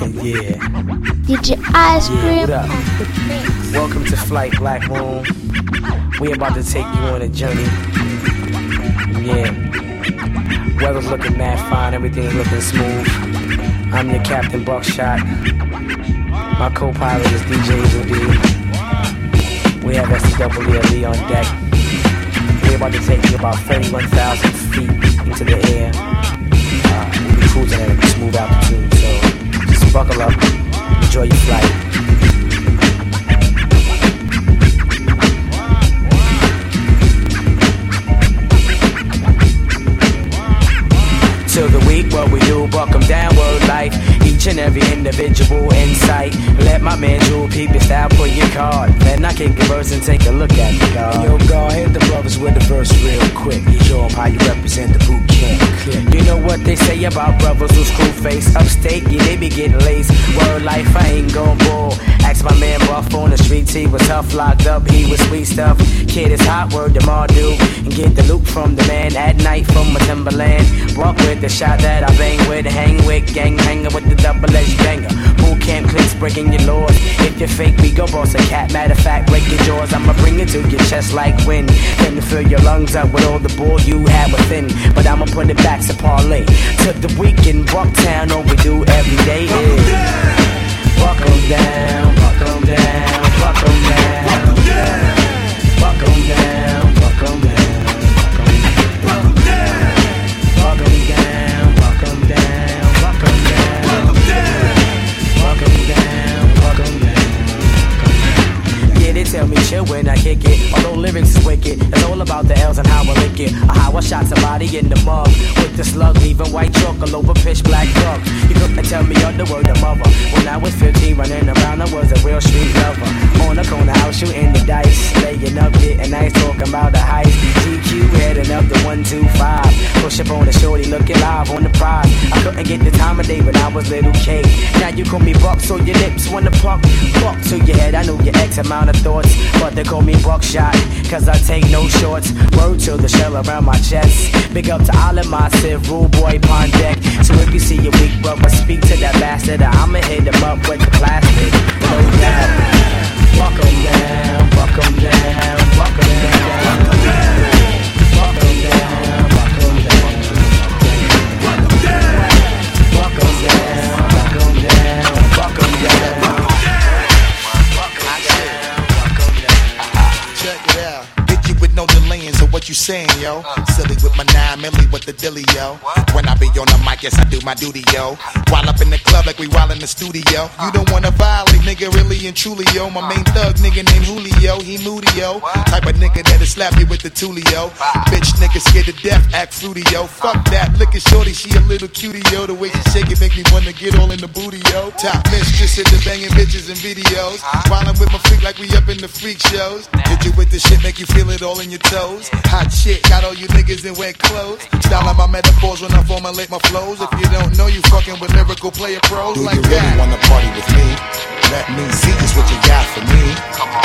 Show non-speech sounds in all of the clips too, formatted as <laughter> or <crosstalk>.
yeah. DJ Ice Yeah, Cream what up? on the mix. Welcome to Flight Black Moon. We about to take you on a journey. Yeah. Weather's looking mad fine, everything's looking smooth. I'm your Captain Buckshot. My co-pilot is DJ Woody. We have SWLE on deck. We're about to take you about 31,000 feet into the air. Uh, we'll be cruising at a smooth altitude, buckle up, enjoy your flight. Till the week, what we do, buck 'em down, word life. Each and every individual insight. Let my man Jewel peep your style, put your card. Then I can converse and take a look at the card. Yo, God, hit the brothers with the verse real quick. You show show 'em how you represent the boot You know what they say about brothers who screw face upstate, yeah, they be getting laced. Word life, I ain't gon' bull. Ask my man Buff on the streets, he was tough, locked up, he was sweet stuff. Kid is hot, word to Mardu. And get the loot from the man at night from my Timberland. Walk with the shot that I bang with, hang with, gang hanger with the double edged banger. Boot camp clicks breaking your laws. If you're fake, we go boss a cat. Matter of fact, break your jaws. I'ma bring it to your chest like wind. Then to fill your lungs up with all the bull you have within. But I'ma put it back to parlay. To the weekend, Bucktown, all we do every day is. Buck 'em down, buck 'em down, buck 'em down. Tell me chill when I kick it. Although lyrics is wicked, it's all about the L's and how I lick it. Or how I shot somebody in the mug with the slug, leaving white chalk all over pitch black drug. You couldn't tell me on the word of mother. When I was 15, running around, I was a real street lover. On the corner, I was shooting the dice, laying up, getting nice, talking about the heist. GQ heading up the 125. Push up on the shorty, looking live on the prize. I couldn't get the time of day when I was little K. Now you call me Buck, so your lips wanna pluck. Buck to your head, I know your X amount of thoughts. But they call me Buckshot, cause I take no shorts. Word to the shell around my chest. Big up to all of my Civ, rule boy, pond deck. So if you see a weak brother, speak to that bastard. I'ma hit him up with the plastic. No. Buck 'em down, buck 'em down, buck 'em down. Buck 'em down, what you saying, yo? Silly with my nine milli with the dilly, yo. When I be on the mic, yes, I do my duty, yo. While up in the club like we while in the studio. You don't wanna violate, nigga, really and truly, yo. My main thug nigga named Julio, he moody, yo. Type of nigga that'll slap you with the tulio. Bitch nigga scared to death, act fruity, yo. Fuck that, look at shorty, she a little cutie, yo. The way she shake it make me wanna get all in the booty, yo. Top mistress in the banging bitches and videos. Wildin' with my freak like we up in the freak shows. Hit you with the shit, make you feel it all in your toes. Hot shit, got all you niggas in wet clothes. Style my metaphors when I formulate my flows. If you don't know, you fucking with lyrical player pros Do like you really that. wanna party with me? Let me see just what you got for me.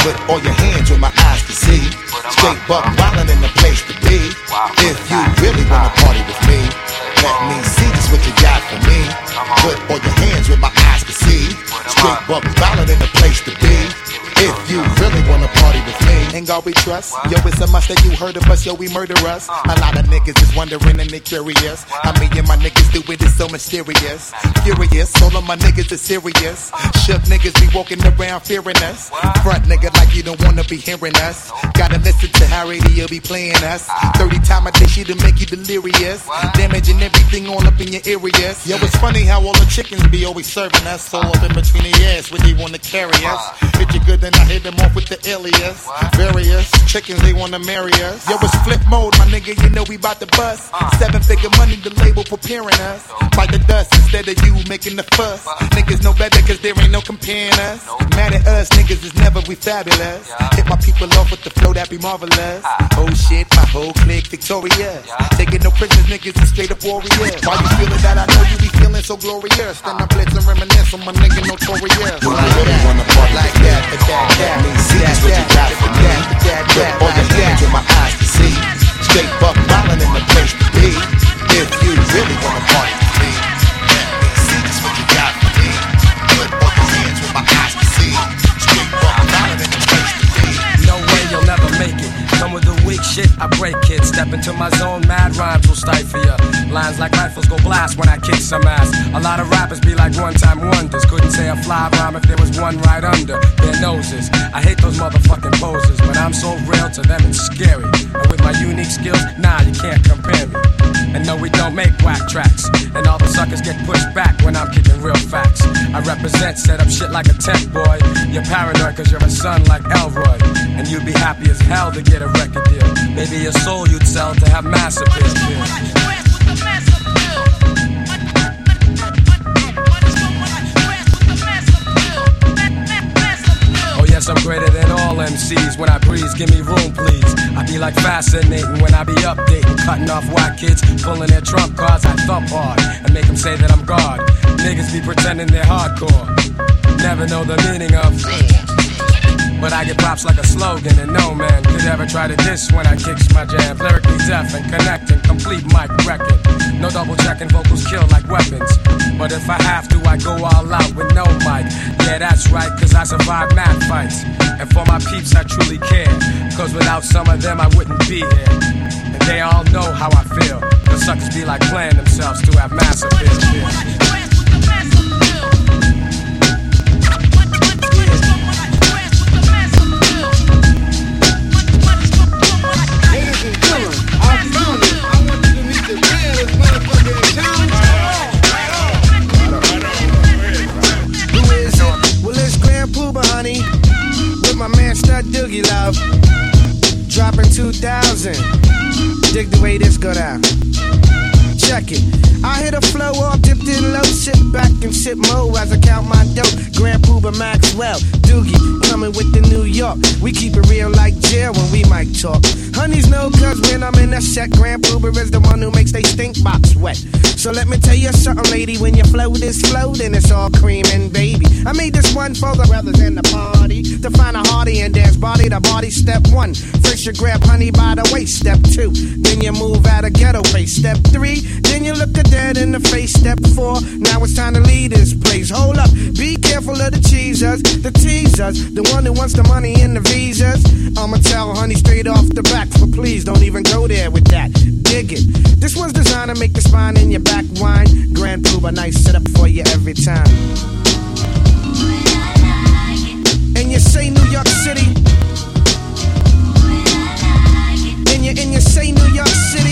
Put all your hands where my eyes can see. Straight buck wildin' in the place to be. If you really wanna party with me, let me see just what you got for me. Put all your hands where my eyes can see. Straight buck wildin' in the place to be. If you really wanna party with me, In God we trust. Yo, it's a must that you heard of us. Yo, we murder us. A lot of niggas is wondering and they curious. How me and my niggas do it is so mysterious. Furious, all of my niggas is serious. Shook niggas be walking around fearing us. Front nigga like you don't wanna be hearing us. Gotta listen to how radio be playing us. 30 time a day she to make you delirious. Damaging everything all up in your areas. Yo, it's funny how all the chickens be always serving us. All up in between the ass when they wanna carry us. Hit you good, then I hit them off with the alias. Various chickens, they wanna marry us. Yo, it's flip mode, my nigga, you know we bout to bust. Seven figure money, the label preparing us. Bite the dust instead of you making the fuss. Niggas know better cause there ain't no comparing us. Mad at us, niggas is never we fabulous. Hit my people off with the flow that be marvelous. Oh shit, my whole clique victorious. Taking no prisoners, niggas is straight up warriors. Why you feeling that? I know you be feeling so glorious. Then I blitz and reminisce cancel my nigga notorious. Well, I really wanna party like that, but that, that see that's what you got for me. Look all my eyes to see. Straight buck violin in the place to be. If you really wanna party with me. Come with the for me. I break kids, step into my zone, mad rhymes will stifle ya. Lines like rifles go blast when I kick some ass. A lot of rappers be like one time wonders. Couldn't say a fly rhyme if there was one right under their noses. I hate those motherfucking poses, but I'm so real to them it's scary. And with my unique skills, nah, you can't compare me. And no, we don't make whack tracks. And all the suckers get pushed back when I'm kicking real facts. I represent, set up shit like a tent boy. You're paranoid cause you're a son like Elroy. And you'd be happy as hell to get a record deal. Maybe your soul you'd sell to have mass appeal. Oh yes, I'm greater than all MCs. When I breeze, give me room, please. I be like fascinating when I be updating, cutting off white kids, pulling their trump cards. I thump hard and make them say that I'm God. Niggas be pretending they're hardcore, never know the meaning of. But I get props like a slogan, and no man could ever try to diss when I kicks my jams. Lyrically deaf and connecting, complete mic record. No double checking, vocals kill like weapons. But if I have to, I go all out with no mic. Yeah, that's right, cause I survive mad fights. And for my peeps, I truly care. Cause without some of them, I wouldn't be here. And they all know how I feel. The suckers be like playing themselves to have massive appeal. Doogie Love. Dropping 2000. Dig the way this go down. Check it. I hit a flow off, dipped in low, sit back and sit mo as I count my dough. Grand Puba Maxwell, Doogie, coming with the New York. We keep it real like jail when we might talk. Honeys know cause when I'm in that set, Grand Puba is the one who makes they stink box wet. So let me tell you something, lady, when your flow is flow, then it's all cream and baby. I made this one for the brothers in the party to find a hearty and dance body to body. Step one, first you grab honey by the waist. Step two, then you move out of ghetto face. Step three, then you look a dead in the face. Step four, now it's time to leave this place. Hold up, be careful of the cheesers, the teasers, the one who wants the money and the visas. I'ma tell honey straight off the back, but please don't even go there with that. Dig it. This one's designed to make the spine in your back wine. Grand Puba, nice setup for you every time. And you say New York City. And you, and you say New York City.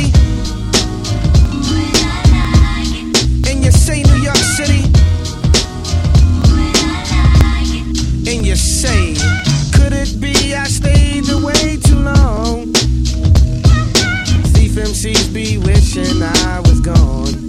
And you say, could it be I stayed away too long? Thief MCs be wishing I was gone.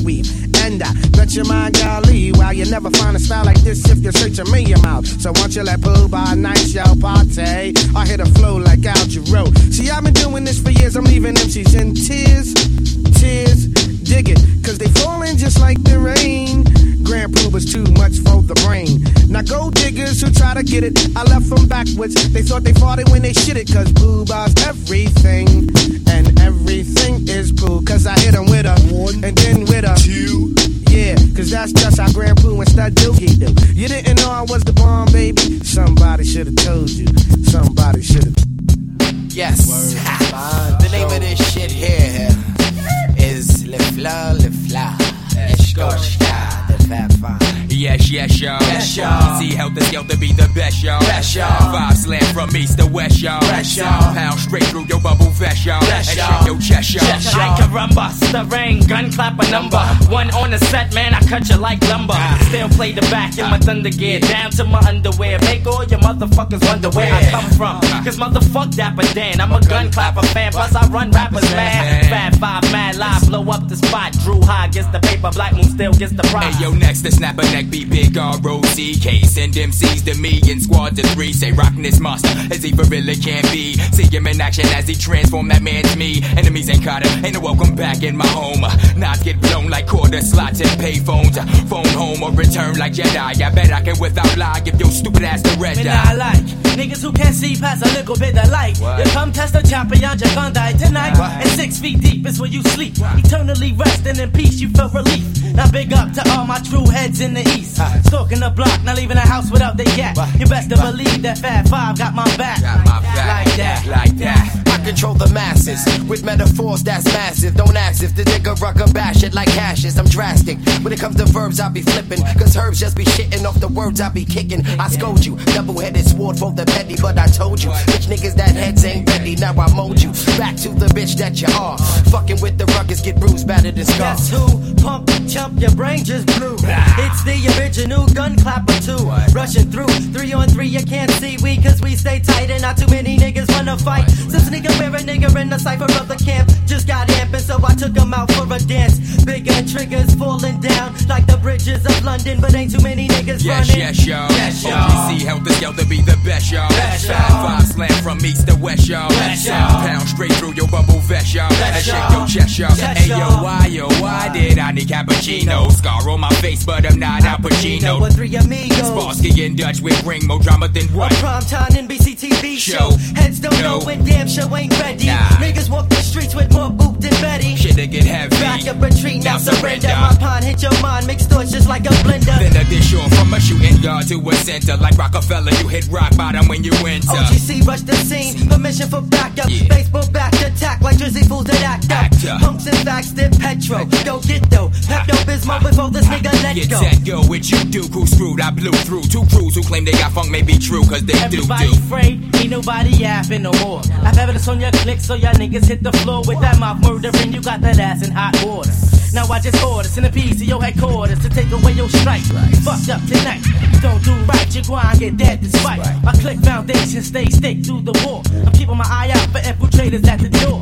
weave. And I bet your mind, golly, wow, you never find a style like this if you search a million miles. So once you let pull by nice show party, I hit a flow like Al Jarreau. See, I've been doing this for years, I'm leaving MCs in tears, tears, dig it, cause they falling just like the rain. Grand Puba's too much for the brain. Now go diggers who try to get it, I left them backwards. They thought they fought it when they shit it, cause Puba's everything. And everything is poo, cause I hit them with a one, and then with a two. Yeah, cause that's just how Grand Poo and Stud Dookie do. You didn't know I was the bomb, baby? Somebody should've told you. Somebody should've. Yes. <laughs> the name of this shit here is Le Fleur, Le Fleur. Eshkoshka, the Fab Five. Yes, yes, y'all. Yes, y'all. See how this yo to be the best, y'all. Best, y'all. Five slam from east to west, y'all. Best, y'all. Pound straight through your bubble vest, y'all. Best, and your chest, y'all. Chest, y'all. Like caramba, stirring, gun clap a number. One on the set, man, I cut you like lumber. Ah. Still play the back in my thunder gear, down to my underwear. Make all your motherfuckers wonder where I come from. Ah. Cause motherfuck Dapper Dan, I'm a gun clapper fan, plus I run rappers mad. Fat five, mad live, blow up the spot. Drew High gets the paper, Black Moon still gets the prize. Hey, yo, next to snap a neck, BP big R-O-C-K. Send MCs to me in squad to three. Say rockin' this monster as he for really can be. See him in action as he transform that man to me. Enemies ain't caught him, ain't no welcome back in my home. Knots get blown like quarter slots and payphones. Phone home or return like Jedi. I bet I can without lie give your stupid ass the red eye. not like niggas who can't see past a little bit of light. What? You come test the champion, you're gonna die tonight. What? And six feet deep is where you sleep. Eternally resting in peace, you feel relief. Now big up to all my true heads in the east. Stalking the block, not leaving the house without the gat. You best to believe that Fat Five got my back. Got my back Like that. like that. I control the masses with metaphors that's massive. Don't ask if the nigga rucker bash it like hashes. I'm drastic. When it comes to verbs, I be flipping. Cause herbs just be shitting off the words I be kicking. I scold you. Double headed sword for the petty, but I told you. Bitch niggas that heads ain't ready. Now I mold you. Back to the bitch that you are. Fucking with the ruckus, get bruised, battered and scarred. Guess who? Pump, chump, your brain just blew. It's the original gun clapper too. Rushing through, three on three, you can't see we, cause we stay tight and not too many niggas wanna fight. Since nigga wear a nigga in the cipher of the camp, just got amping, so I took him out for a dance. Big and triggers falling down like the bridges of London, but ain't too many niggas Yes, running. yes, y'all. Yes, y'all. OGC help the scale to be the best, y'all. Best, y'all. five slam from east to west, y'all. Best, y'all. Pound straight through your bubble vest, y'all. Best, And shake y'all. your chest, y'all. Yes, Hey, yo, why, yo, why did I need cappuccino? Scar on my face, but I'm not Al Pacino. With three amigos. Sparsky in Dutch with ring more drama than what? prime time NBC TV show. Show. Heads don't No. know when damn show ain't ready. Nah. Niggas walk the streets with more to get heavy. Back up retreat, now Now surrender. surrender. My pond hit your mind, mixed thoughts just like a blender. Then a dish off from a shooting guard to a center. Like Rockefeller, you hit rock bottom when you enter. OGC rush the scene, permission for backup. Yeah. Baseball back attack like Jersey fools that act up. Act up. Punks and facts, dip petro. Go get though. Pepto Bismol before this nigga let Get go. set, go, what you do, crew screwed, I blew through Two crews who claim they got funk may be true, cause they do, Everybody do afraid, ain't nobody yapping no more. I've evidence on your click, so y'all niggas hit the floor with that mouth murdering. You got that ass in hot water. Now I just order centipedes to your headquarters to take away your strike. Fucked up tonight. Don't do right, you go and get dead despite. My click foundation stay stick through the war. I'm keeping my eye out for infiltrators at the door.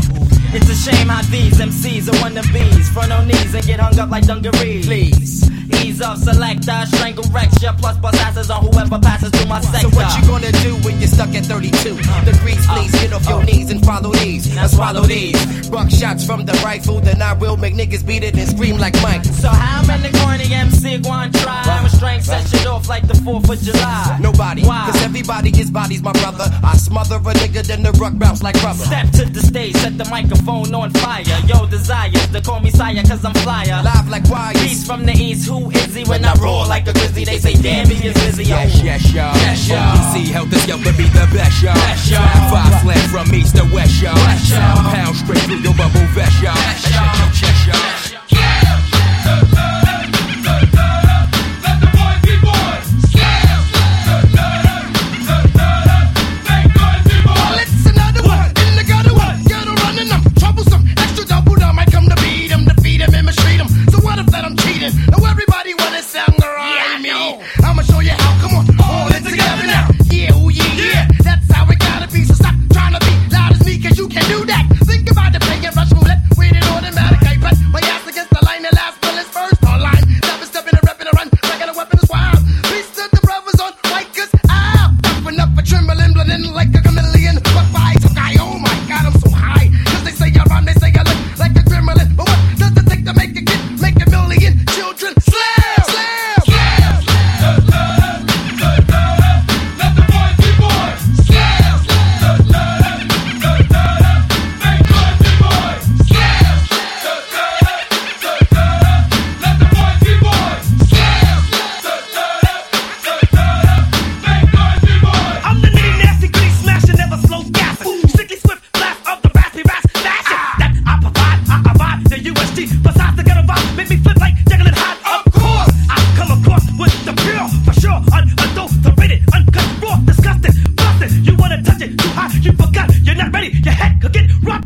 It's a shame how these MCs are wannabes. Front on knees and get hung up like dungarees. Please. Ease off, selector, strangle recture, plus bust asses on whoever passes through my sector. So what you gonna do when you're stuck at 32 The degrees? Please get off your uh. knees and follow these. Now swallow these. Buck shots from the rifle, then I will make niggas beat it and scream like Mike. So how many corny MC going try? I'm a strength set shit off like the 4th of July. Nobody, Why? cause everybody is bodies, my brother. I smother a nigga, then the ruck bounce like rubber. Step to the stage, set the microphone on fire. Yo, desires to call me sire, cause I'm flyer. Live like wires. Beast from the east, is he? When I roar like a grizzly, they say, damn, he is busy. Yes, yes, y'all. Yes, y'all. OGC help the scale to be the best, y'all. Best, y'all. Five, slam from east to west, y'all. Best, y'all. Pound straight through your bubble vest, y'all. Best, And y'all. shake your chest, y'all.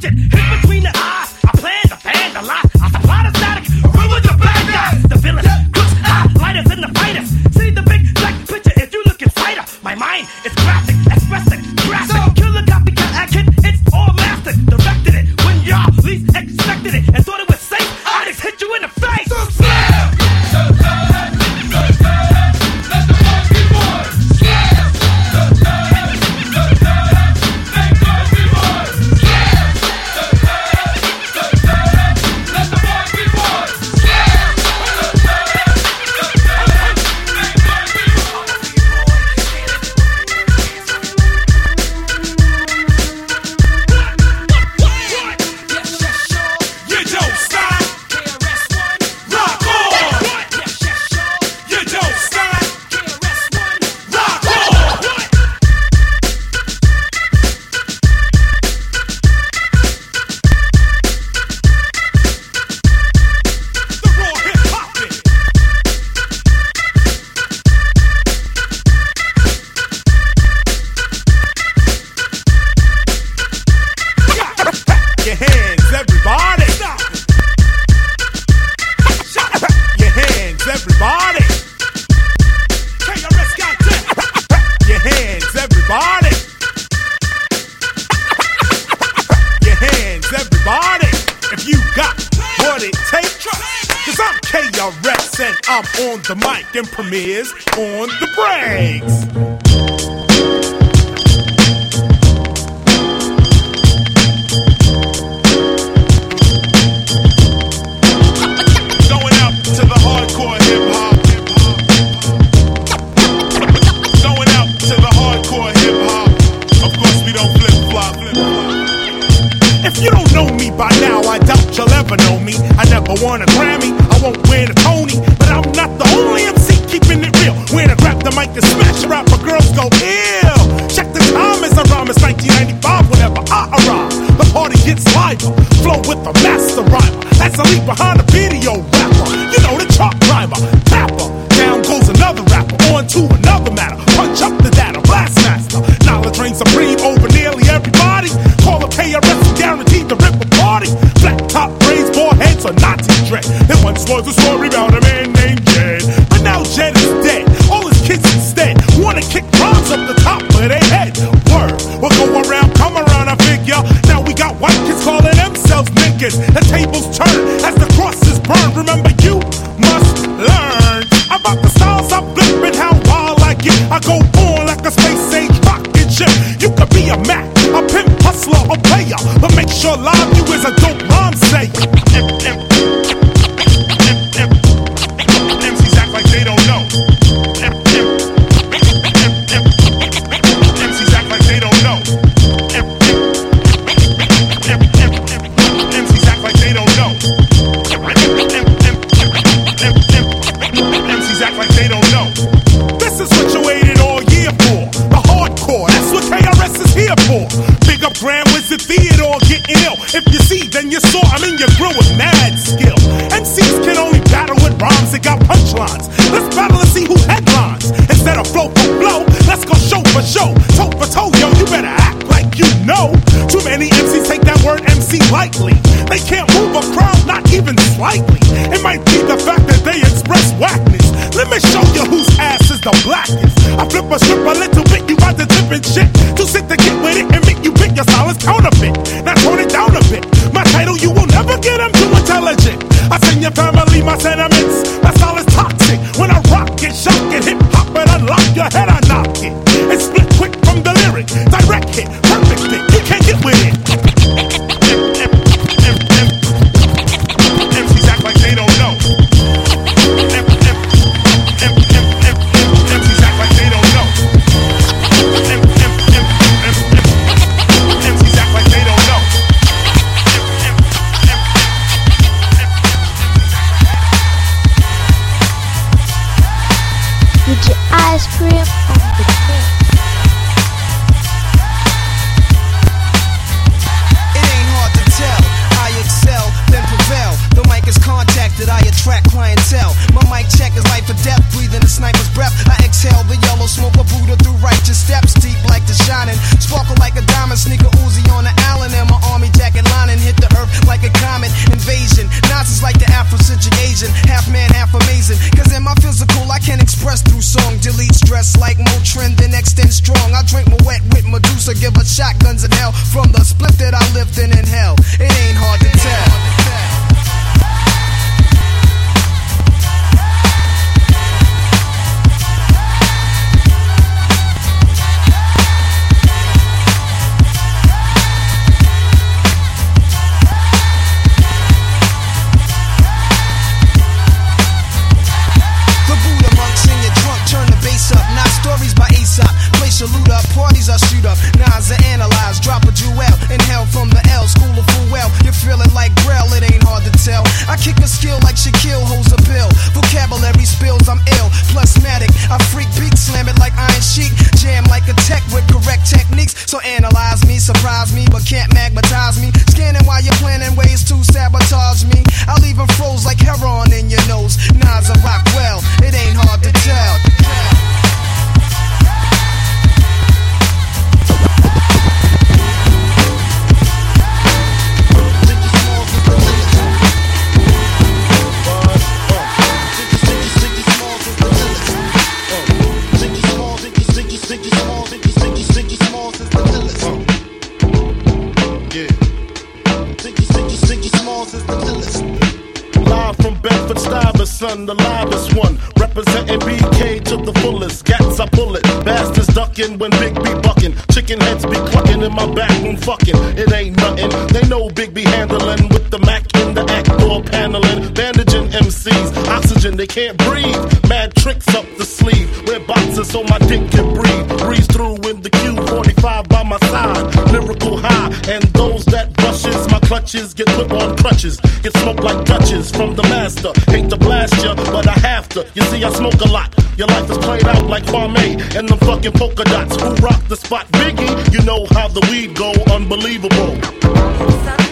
Hit between about the styles I flip and how wild I get. I go on like a space age rocket ship. You could be a Mac, a pimp, hustler, or player, but make sure live I kick a skill like Shaquille holds a bill. Vocabulary spills, I'm ill. Plasmatic, I freak beat, slam it like Iron Sheik. Jam like a tech with correct techniques. So analyze me, surprise me, but can't magnetize me. Scanning while you're planning ways to sabotage me. I leave even froze like heroin in your nose. Nas rock well it ain't hard to tell. The livest one. Representing BK to the fullest. Gats, I pull it. Bastards ducking when Big B bucking. Chicken heads be clucking in my back room fucking. It ain't nothing. They know Big B handling with the Mac in the act door paneling. Bandaging MCs. Oxygen, they can't breathe. Mad tricks up the sleeve. Wear boxes so my dick can breathe. Breeze through in the Q45 by my side. Lyrical high. And those that brushes my clutches get put on crutches. Get smoked like Dutches from the master. Hate to blast ya, but I have to. You see, I smoke a lot. Your life is played out like Kwame and the fucking polka dots. Who rock the spot? Biggie, you know how the weed go. Unbelievable.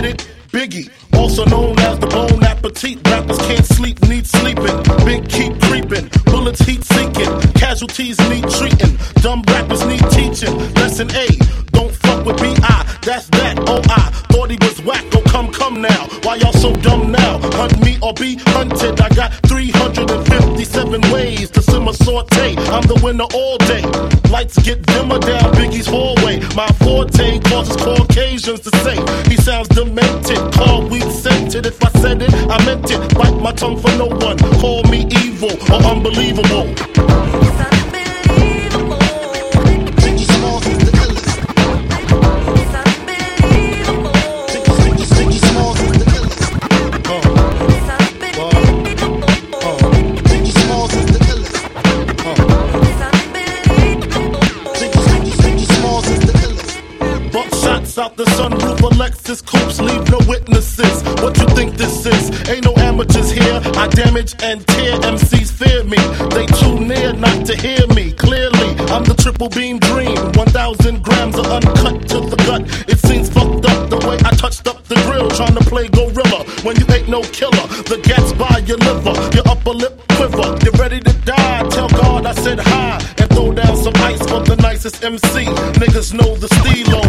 Get it? Biggie, also known as the Bone Appetit. Rappers can't sleep, need sleeping. Big keep creeping, bullets heat seeking. Casualties need treating. Dumb rappers need teaching. Lesson A, don't fuck with B.I. That's that, oh I thought he was whack. Oh come, come now. Why y'all so dumb now? Hunt me or be hunted. I got 357 ways to simmer saute. I'm the winner all day. Lights get dimmer down Biggie's hallway. My forte causes Caucasians to say he sounds demented. Call weed scented. If I said it, I meant it. Bite my tongue for no one. Call me evil or unbelievable. Out the sunroof of Lexus coupes leave no witnesses. What you think this is? Ain't no amateurs here. I damage and tear MCs fear me. They too near not to hear me clearly. I'm the triple beam dream. 1,000 grams of uncut to the gut. It seems fucked up the way I touched up the grill trying to play gorilla when you ain't no killer. The gas by your liver, your upper lip quiver. You're ready to die. Tell God I said hi and throw down some ice for the nicest MC. Niggas know the stilo,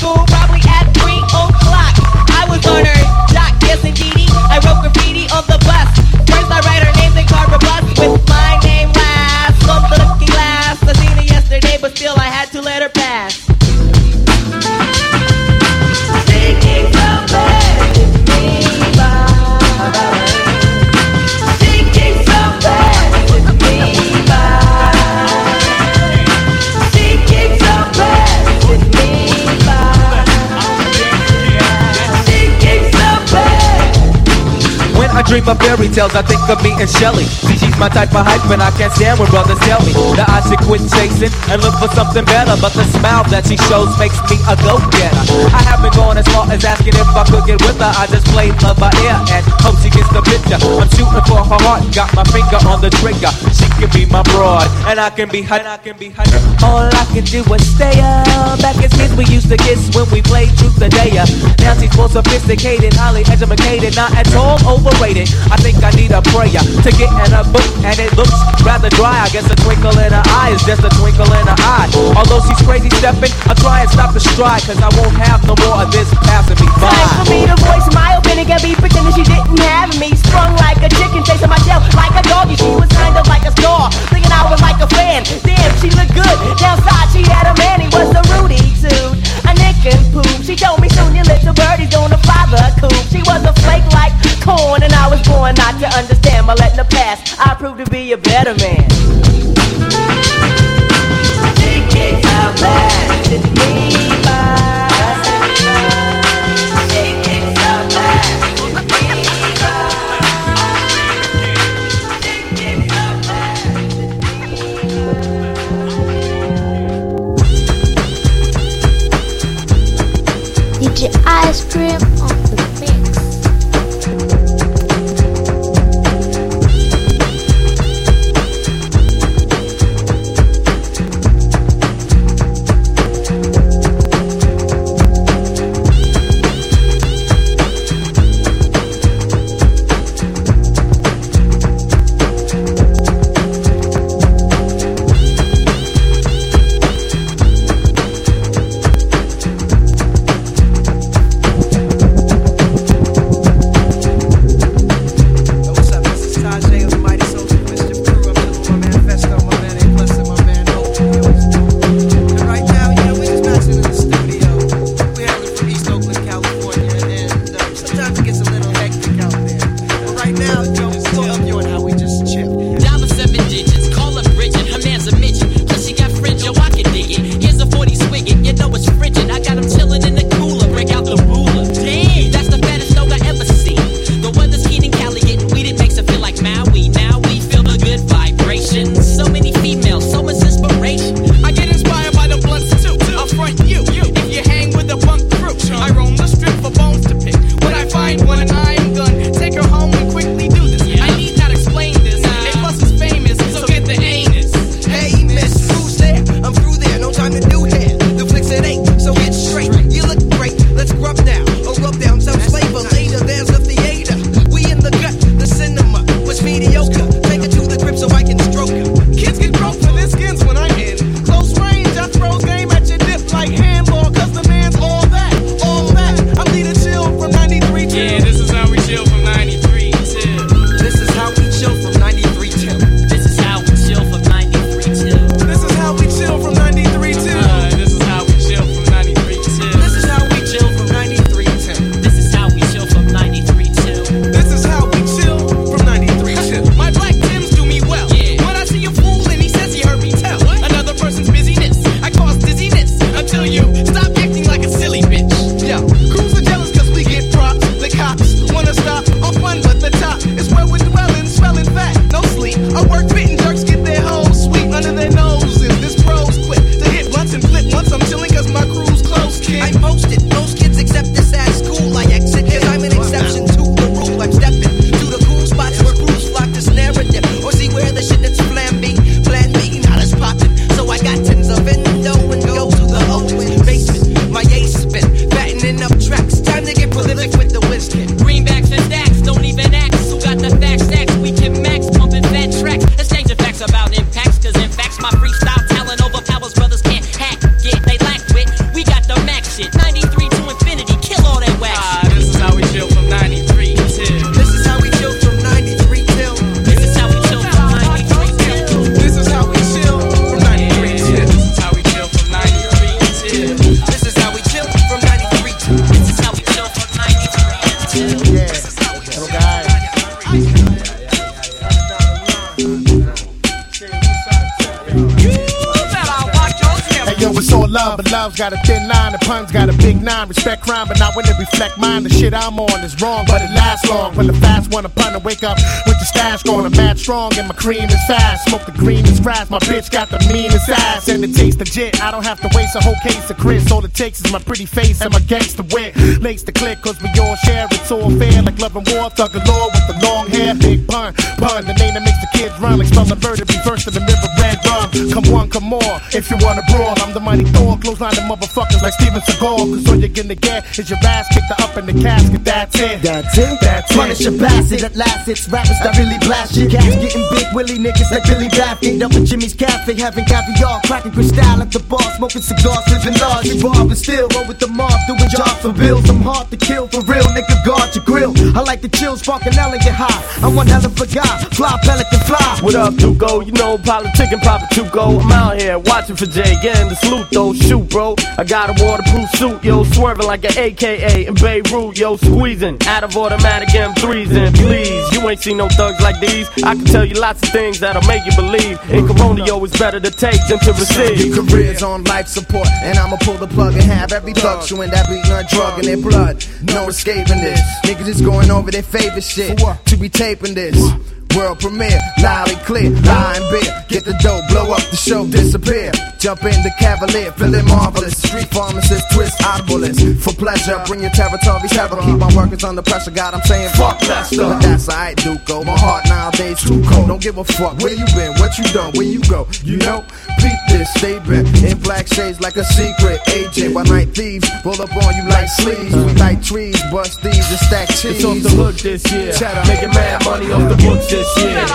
또 dream of fairy tales, I think of me and Shelly. See, she's my type of hype, and I can't stand when brothers tell me that I should quit chasing and look for something better. But the smile that she shows makes me a go-getter. I haven't gone as far as asking if I could get with her. I just play love by ear and hope she gets the picture. I'm shooting for her heart, got my finger on the trigger. She can be my broad, and I can be her. I can be. All I can do is stay up. Back as kids, we used to kiss when we played truth day. uh. Now she's more sophisticated, highly educated, not at all overrated. I think I need a prayer to get in a book, and it looks rather dry. I guess a twinkle in her eye is just a twinkle in her eye. Although she's crazy stepping, I try and stop the stride, cause I won't have no more of this passing me by. Time for me to voice my opinion and be pretending she didn't have me. Sprung like a chicken, chasing my tail like a doggy. She was kind of like a star, thinking I was like a fan. Damn, she looked good. Downside, she had a man, he was a Rudy dude a nick and poop. She told me soon your little birdie's gonna fly the coop. She was a flake like corn, and I was born not to understand. By letting the past, I proved to be a better man. strip got a thin line, the puns got a big nine. Respect crime, but not when it reflect mine. The shit I'm on is wrong, but it lasts long. When the fast one upon and wake up with the stash going, I'm mad strong and my cream is fast. Smoke the green is grass, my bitch got the meanest ass and it tastes legit. I don't have to waste a whole case of Chris. All it takes is my pretty face and my gangster wit. Lace the click, cause we all share it's all fair. Like love and war, thug lord with the long hair. Big pun, pun, the name that makes the kids run like spelling murder, first in the mirror. Come on, come on, if you wanna brawl, I'm the mighty Thor, line the motherfuckers like Steven Seagal. Cause all you're gonna get is your ass kicked up in the casket. That's it. That's it. That's it. Punish your bastard at last. It's rappers that really blast you. Cats getting big, willy niggas like Billy Baffin. Up at Jimmy's Cafe, having caviar, cracking crystal at the bar, smoking cigars, living large. You bob and still roll with the mob, doing jobs for bills. I'm hard to kill for real, nigga. Guard your grill. I like the chills, sparking elegant high. I'm one hell of a guy, fly pelican fly. What up, Duco? You know, politic and Papa Chuco. I'm out here watching for Jay, getting the salute though. Shoot, bro. I got a waterproof suit, yo. Swerving like an AKA in Beirut, yo. Squeezing out of automatic M3s. And please, you ain't seen no thugs like these. I can tell you lots of things that'll make you believe. In Corona, yo, it's better to take than to receive. Your career's on life support, and I'ma pull the plug and have every thug you that beating on drug in their blood. No escaping this. Niggas is going over their favorite shit to be taping this. World premiere, loud and clear, lying beer. Get the dough, blow up the show, disappear. Jump in the cavalier, feeling marvelous. Street pharmacist, twist arbalist. For pleasure, bring your territory terror. Keep my workers under pressure, God, I'm saying fuck Lester. But that's alright, Duco. My heart nowadays too cold. Don't give a fuck where you been, what you done, where you go. You know, beat this statement in black shades like a secret agent. While night thieves roll up on you like sleeves. We like trees, bust thieves and stack cheese. It's off the hook this year. Making mad money off the books this year.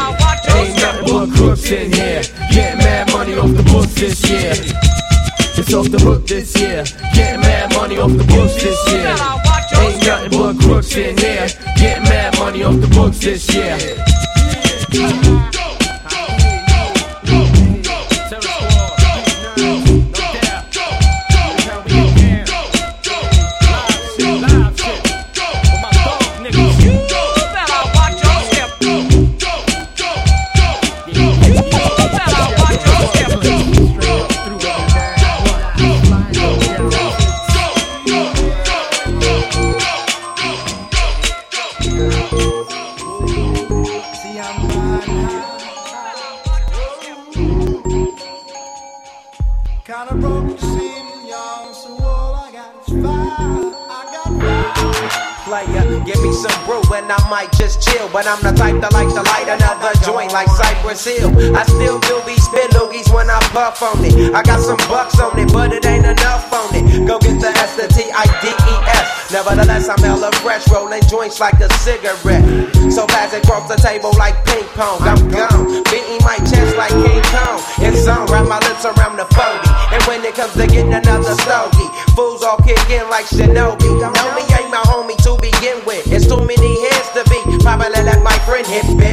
Ain't nothing but crooks in here. Getting mad money off the books this year. It's off the hook this year. Getting mad money off the books this year. Ain't nothing but crooks in here. Getting mad money off the books this year. Like Cypress Hill. I still do be spit loogies when I puff on it. I got some bucks on it, but it ain't enough on it. Go get the S, the T, I, D, E, S. Nevertheless, I'm hella fresh, rolling joints like a cigarette. So pass it across the table like ping pong. I'm gone, beating my chest like King Kong. It's on, wrap my lips around the 40. And when it comes to getting another stogie, fools all kick in like Shinobi. Know me ain't my homie to begin with. It's too many heads to be. Probably let my friend hit bit.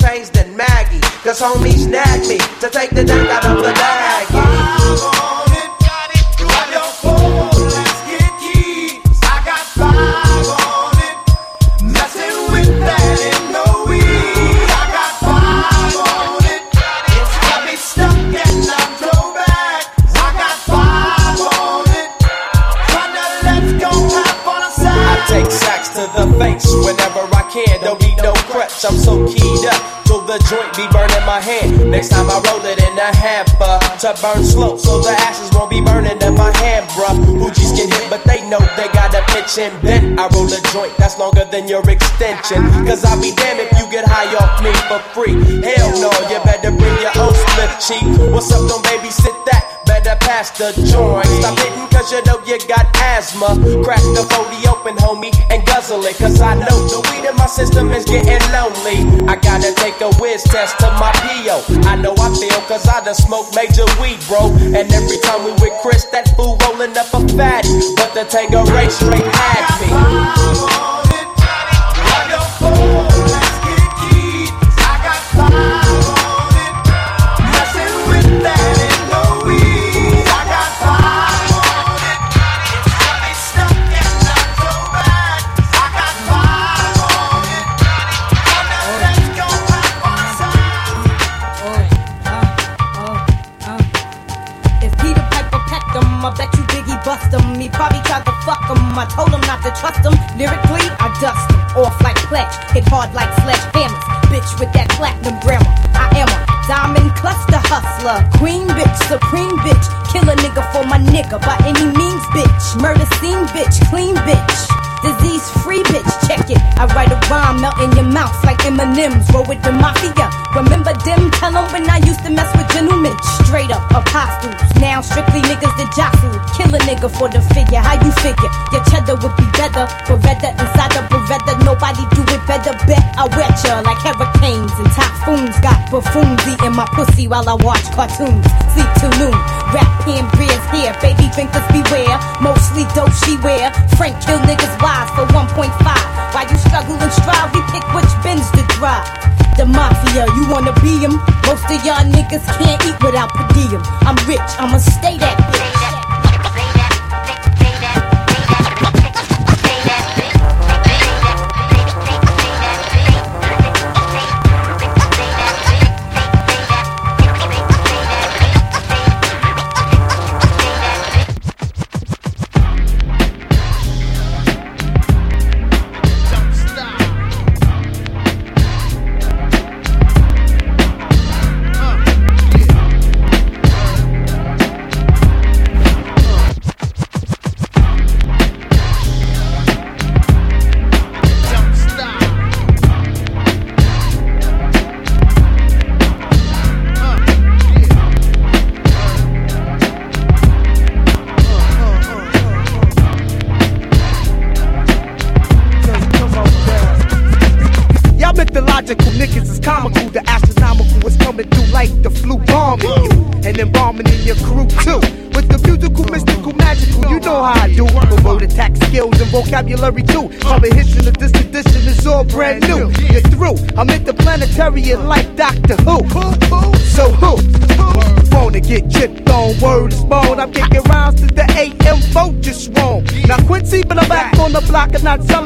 Cause homies snagged me to take the dank out of the bag. I take sacks to the face whenever I can. Don't need no crutch, I'm so keyed up. The joint be burning my hand. Next time I roll it in a hamper to burn slow, so the ashes won't be burning in my hand, bruh. Hoochies get hit, but they know they got a pitch and bent. I roll a joint that's longer than your extension. Cause I'll be damned if you get high off me for free. Hell no, you better bring your own split cheek. What's up, don't babysit that? Better pass the joint. Stop hitting cause you know you got asthma. Crack the 40 open, homie, and guzzle it. Cause I know the weed in my system is getting lonely. I gotta take a whiz test to my PO. I know I feel cause I done smoked major weed, bro. And every time we with Chris, that fool rolling up a fatty. But the Tango race straight had me. Like Roll with the mafia. Remember them? Tell 'em when I used to mess with gentlemen. Straight up apostles. Now strictly niggas that jostle. Kill a nigga for the figure. How you figure? Your cheddar would be better. Beretta inside the Beretta. Nobody do it better. Bet I wet ya like hurricanes and typhoons. Got buffoons eating my pussy while I watch cartoons. Sleep till noon. Rap pen beers here. Baby drinkers beware. Mostly dope she wear. Frank kill niggas can't eat without per diem. I'm rich, I'ma stay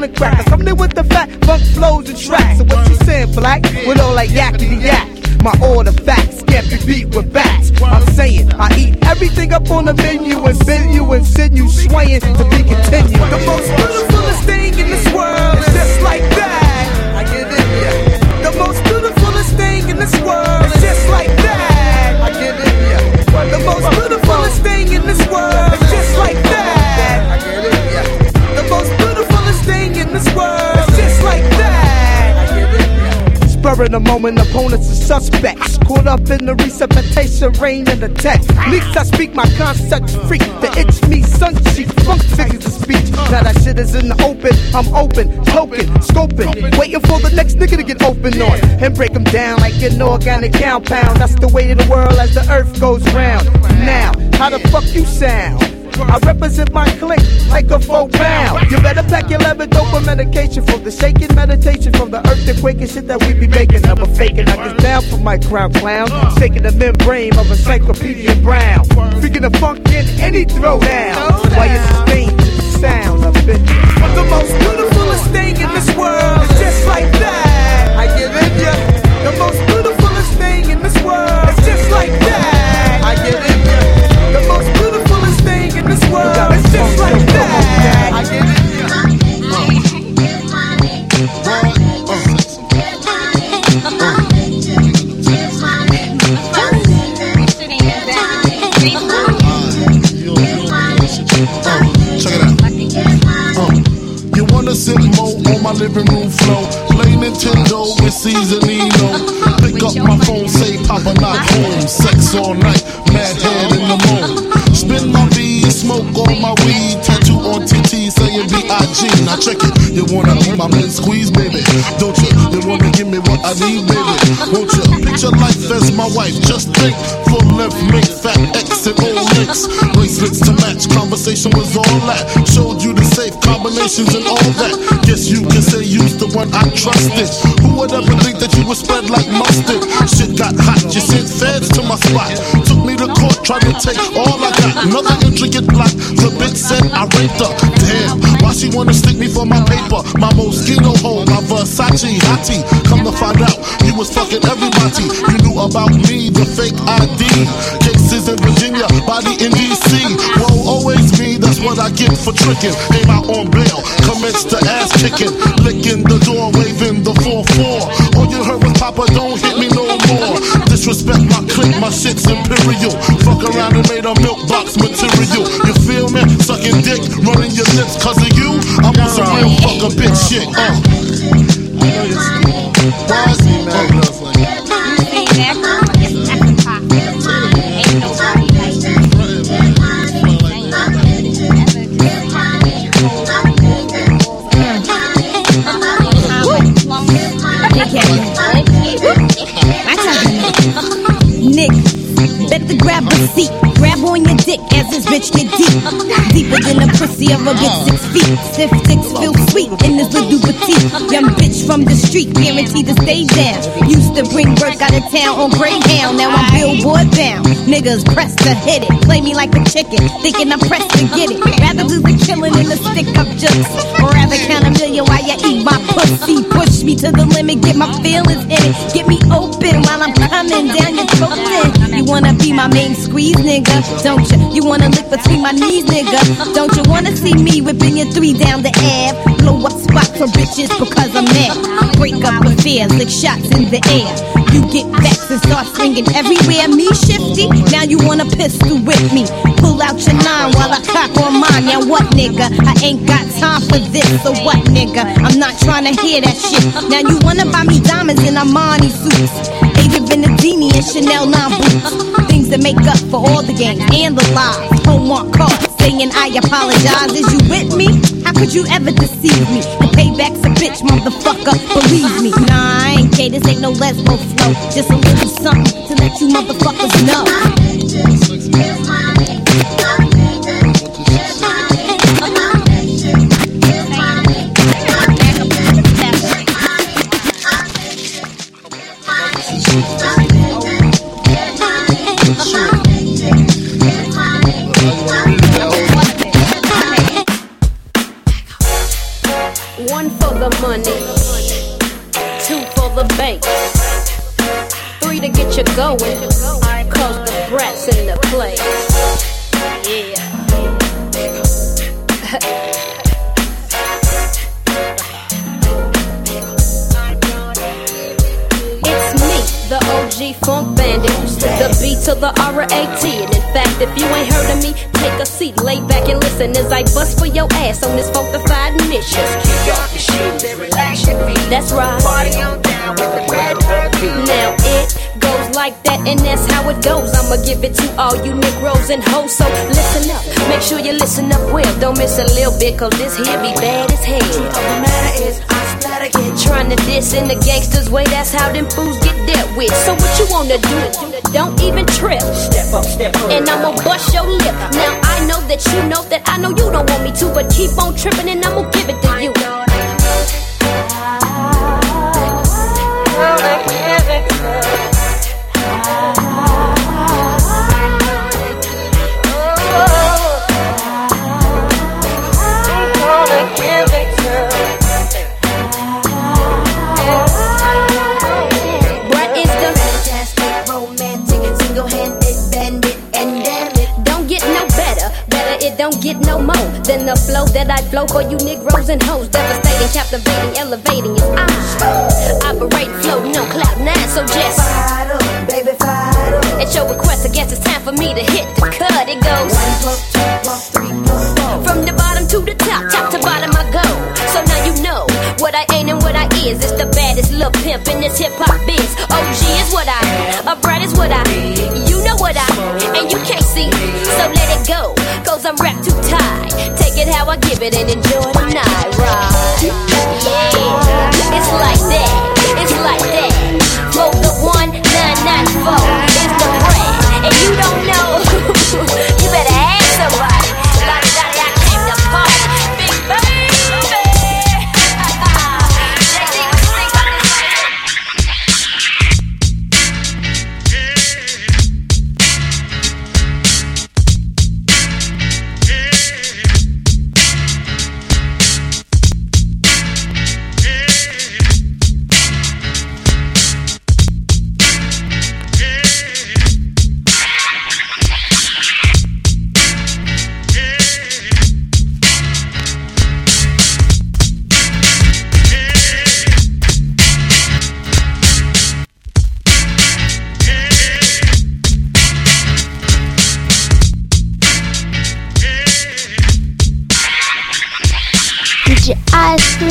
and not selling crack. I'm in with the fat funk flows and tracks. So what you saying, black? With all that yakety yak. My order facts can't be beat with bats. I'm saying I eat everything up on the menu and bend you and send you swaying to be continued. The most beautifulest thing in this world is just like that. I get it, yeah. The most beautifulest thing in this world in the moment, opponents are suspects. Caught up in the resuscitation, rain and attack. Least I speak my concept freak. The itch me, sun cheek, funk figures of speech. Now that shit is in the open, I'm open, token, scoping. Waiting for the next nigga to get open on. And break them down like an organic compound. That's the way of the world as the earth goes round. Now, how the fuck you sound? I represent my clique like a four pound. You better pack your leather dope for medication from the shaking meditation from the earthquake and shit that we be making. Never faking, I get down for my crown clown. Shaking the membrane of a encyclopedia brown. Freaking the funk in any throwdown. Why you sustain the sound of it? But the most beautifulest thing in this world is just like that. I give it ya. The most in this world is just like that. I give it Check it. You wanna sit more on my living room floor? Play Nintendo with Seasonino. Pick up my phone, say Papa not home. Sex all night, mad head in the moon. Spin my V, smoke on my weed. Tattoo on TT saying B.I.G. Now check it. You wanna be my man squeeze, baby? Don't you? You wanna give me what I need, baby? Won't you? Picture life as my wife. Just think. Full length, make fat X and old links. Bracelets to match. Conversation was all that. Showed you the safe combinations and all that. Guess you can say you's the one I trusted. Who would ever think that you would spread like mustard? Shit got hot. You sent feds to my spot. Me to take all I got. Another intricate block. The bitch said I raped her. Damn, why she wanna stick me for my paper? My Moschino hole, my Versace hottie. Come to find out, you was fucking everybody. You knew about me, the fake ID. Cases in Virginia, body in DC. Whoa, always me, that's what I get for tricking. Came out on bail, commenced to ass kicking. Licking the door, waving the 4-4. All you heard was Papa, don't hit me no more. Disrespect my clique, my shit's dick, running your lips cause of you. I'm on some real fucker bitch shit. Uh. Street, guaranteed to stay down. Used to bring work town on Greyhound, now I'm billboard bound. Niggas press to hit it, play me like a chicken, thinking I'm pressed to get it. Rather do the killing than the stick up jokes. Or rather count a million while you eat my pussy. Push me to the limit, get my feelings in it. Get me open while I'm coming down your throat. You wanna be my main squeeze, nigga? Don't you? You wanna lick between my knees, nigga? Don't you wanna see me whipping your three down the ab? Blow up spots for bitches because I'm mad. Break up affairs, lick shots in the air. You get vexed and start swinging everywhere. Me shifty, now you wanna pistol whip me. Pull out your nine while I cock on mine. Now what, nigga? I ain't got time for this. So what, nigga? I'm not trying to hear that shit. Now you wanna buy me diamonds in Armani suits. Adrienne Vittadini and Chanel 9 boots. Things that make up for all the games and the lies. Homework call saying I apologize. Is you with me? How could you ever deceive me? The payback's a bitch, motherfucker. Believe me. Nah, I ain't gay. This ain't no lesbo flow. Just a little something to let you motherfuckers know. Give it to all you Negroes and hoes, so listen up. Make sure you listen up well. Don't miss a little bit, cause this here be bad as hell. Truth of the matter is, I splatter get trying to diss in the gangsters' way. That's how them fools get dealt with. So what you wanna do? Don't even trip. Step up, step up. And I'ma bust your lip. Now I know that you know that I know you don't want me to, but keep on tripping and I'ma give it to you. Than the flow that I flow for you Negroes and hoes. Devastating, captivating, elevating is I operate, floating on cloud nine. So just baby, At your request, I guess it's time for me to hit the cut. It goes from the bottom to the top, top to bottom I go. So now you know what I ain't and what I is. It's the baddest little pimp in this hip hop biz. OG is what I, upright is what I, you know what I, and you can't see. So let it go, cause I'm wrapped too tight. Take it how I give it and enjoy the night ride. Get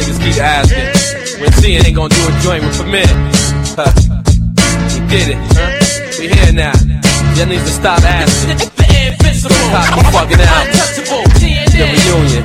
niggas keep asking when CNN gonna do a joint with Premier. Huh. We did it, huh? We here now. Y'all need to stop asking. Invincible, Stop you fucking out. untouchable, The reunion.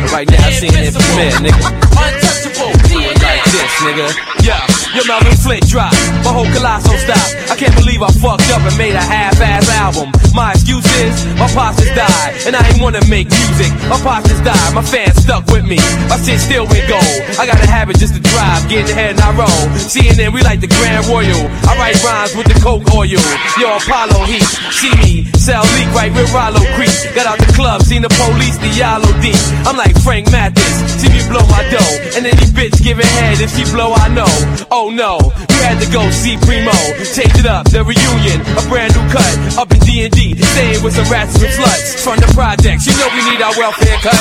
And right now, CNN Premier, nigga. Untouchable. Like this, nigga. Yeah, your Melvin Flynt drop. My whole colossal stop. I can't believe I fucked up and made a half-ass album. My excuse is, my pops just died, and I ain't wanna make music. My pops just died, my fans stuck with me. My shit still went gold. I got a habit just to drive, get ahead and I roll. CNN, we like the Grand Royal. I write rhymes with the Coke oil. Yo, Apollo Heat, see me, sell leak right with Rollo Creek. Got out the club, seen the police, the yellow deep. I'm like Frank Matthews, see me blow my dough. And any bitch giving head, if she blow, I know. Oh no, you had to go see Primo. Change it up, the reunion, a brand new cut. Up in D&D, staying with some rats and sluts. From the projects, you know we need our welfare cut.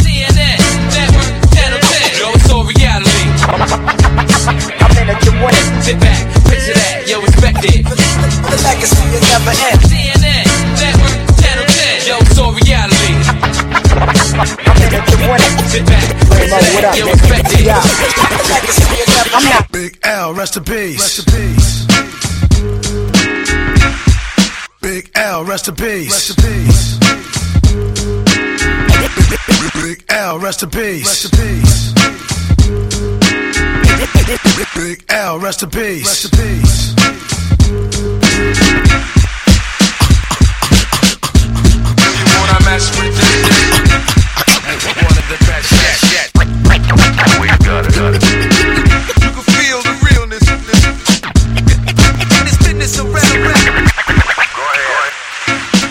CNN, Network, Channel 10. Yo, it's all reality. I'm in a joint. Sit back, picture that, yo, respect it. The legacy will never end. CNN, Network, Channel 10. Yo, it's all reality. I'm in a I'm not. Big L, rest in peace. Rest in peace. Big L, rest in peace. Rest in peace. Big L, rest in peace. Rest in peace. Big L, rest in peace. Rest in peace. You wanna mess with this? One of the best yet, yet. We got it, got it.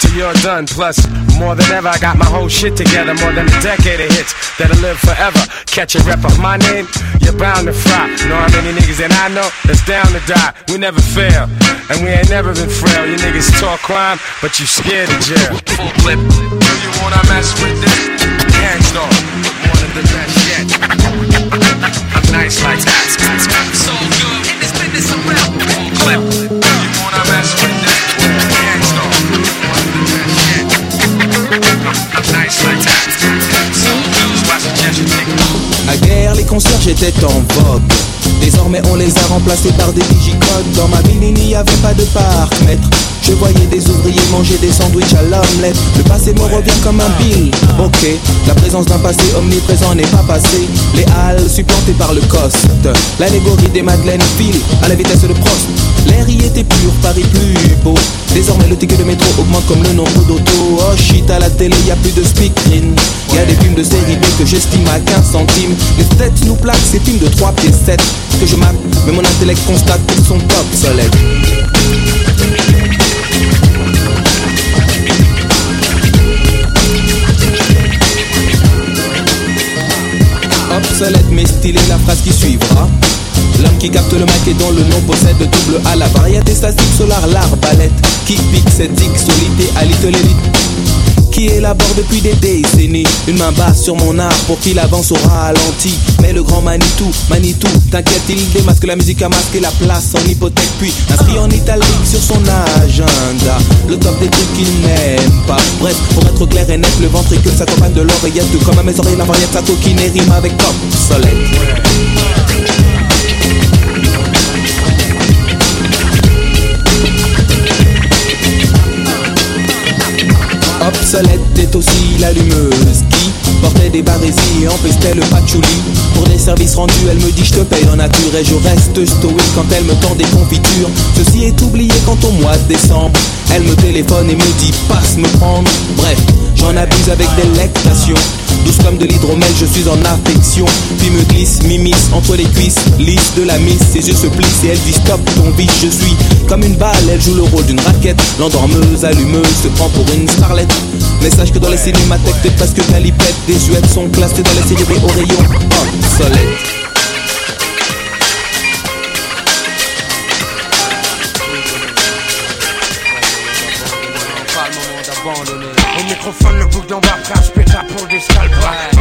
till you're done. Plus, more than ever, I got my whole shit together. More than a decade of hits that'll live forever. Catch a rep of my name, you're bound to fry. Know how many niggas that I know that's down to die. We never fail, and we ain't never been frail. You niggas talk crime, but you scared of jail. Full clip. Do you wanna mess with this? Gang Starr, one of the best yet. I'm nice like that. All good in this business rap. Nice like that. So À guerre, les concierges étaient en vogue. Désormais, on les a remplacés par des digicodes. Dans ma ville, il n'y avait pas de parc, maître. Je voyais des ouvriers manger des sandwichs à l'omelette. Le passé me revient comme un bill. Ok, la présence d'un passé omniprésent n'est pas passé. Les halles supplantées par le coste. L'allégorie des Madeleines file à la vitesse de Prost. L'air y était pur, Paris plus beau. Désormais, le ticket de métro augmente comme le nombre d'autos. Oh shit, à la télé, y a plus de speakerine. Y a des films de série B que j'estime à 15 centimes. Les têtes nous plaquent ces films de 3 pieds 7 que je mappe, mais mon intellect constate qu'ils sont obsolètes. obsolète mais stylé la phrase qui suivra. L'homme qui capte le mic et dont le nom possède double A La variété statique solar, l'arbalète Qui pique cette X solité à l'élite qui élabore depuis des décennies. Une main basse sur mon art pour qu'il avance au ralenti. Mais le grand Manitou, Manitou, t'inquiète il démasque la musique à masquer la place en hypothèque Puis inscrit en italique sur son agenda. Le top des trucs qu'il n'aime pas. Bref, pour être clair et net, le ventricule s'accompagne de l'oreillette comme à mes oreilles la variété sa coquine rime avec top soleil Obsolète est aussi l'allumeuse qui portait des barésies et empestait le patchouli. Pour des services rendus, elle me dit je te paye en nature et je reste stoïque quand elle me tend des confitures. Ceci est oublié quand au mois de décembre, elle me téléphone et me dit passe me prendre. Bref, j'en abuse avec délectation. Douce comme de l'hydromel, je suis en affection. Puis me glisse, m'immisce entre les cuisses, lisse de la miss. Ses yeux se plissent et elle dit stop ton biche. Je suis comme une balle, elle joue le rôle d'une raquette. L'endormeuse, allumeuse, se prend pour une starlette. Mais sache que dans les cinémathèques, t'es presque calipette. Des jouettes sont classées dans les séries au rayon obsolète. Au microphone, le bouc d'en bas, je péta pour des scalps.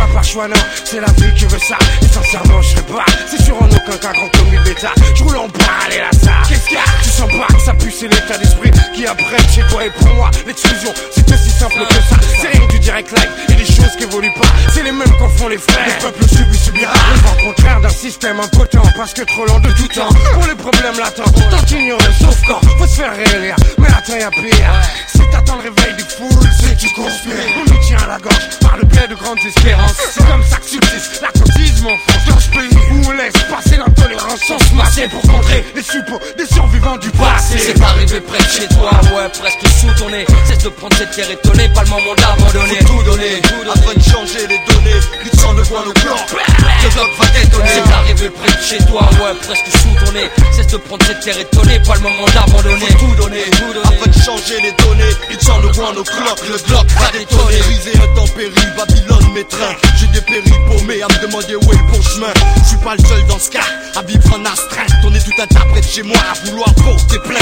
C'est la vie qui veut ça. Et sincèrement, je pas. C'est sûr en aucun cas grand comme une bêta. Je roule en balle et là, ça. Qu'est-ce qu'il y a? Tu sens pas que ça pue, c'est l'état d'esprit qui apprête chez toi et pour moi. L'exclusion, c'est aussi simple que ça. C'est rien que du direct live et des choses qui évoluent pas. C'est les mêmes qu'en font les frères. Le peuple subit, subira. Le vent contraire d'un système impotent parce que trop lent de tout temps. Pour les problèmes latents, tant ignorer sauf quand faut se faire réélire. Mais attends, y'a pire. Si t'attends le réveil des foules, c'est tu conspires. On nous tient à la gorge par le biais de grandes espérances. C'est comme ça que subsiste l'acotisme en France. Dans ce pays où on laisse passer l'intolérance sans se masser pour contrer les suppôts des survivants du passé. C'est arrivé près de chez toi, ouais, presque sous ton nez. Cesse de prendre cette terre étonnée, pas le moment d'abandonner. Tout donner, afin de changer les données. Glissant le voile au blanc, le bloc va détonner. C'est arrivé près de chez toi, ouais, presque sous ton nez. Cesse de prendre cette terre étonnée, pas le moment d'abandonner. Tout donner, afin de changer les données. Glissant le voile au clock, le bloc va détonner. Brisé intempérie, Babylone mes trains. J'ai dépéri paumé à me demander où est le bon chemin. Je suis pas le seul dans ce cas à vivre en astreinte. On est tout de chez moi à vouloir porter plainte.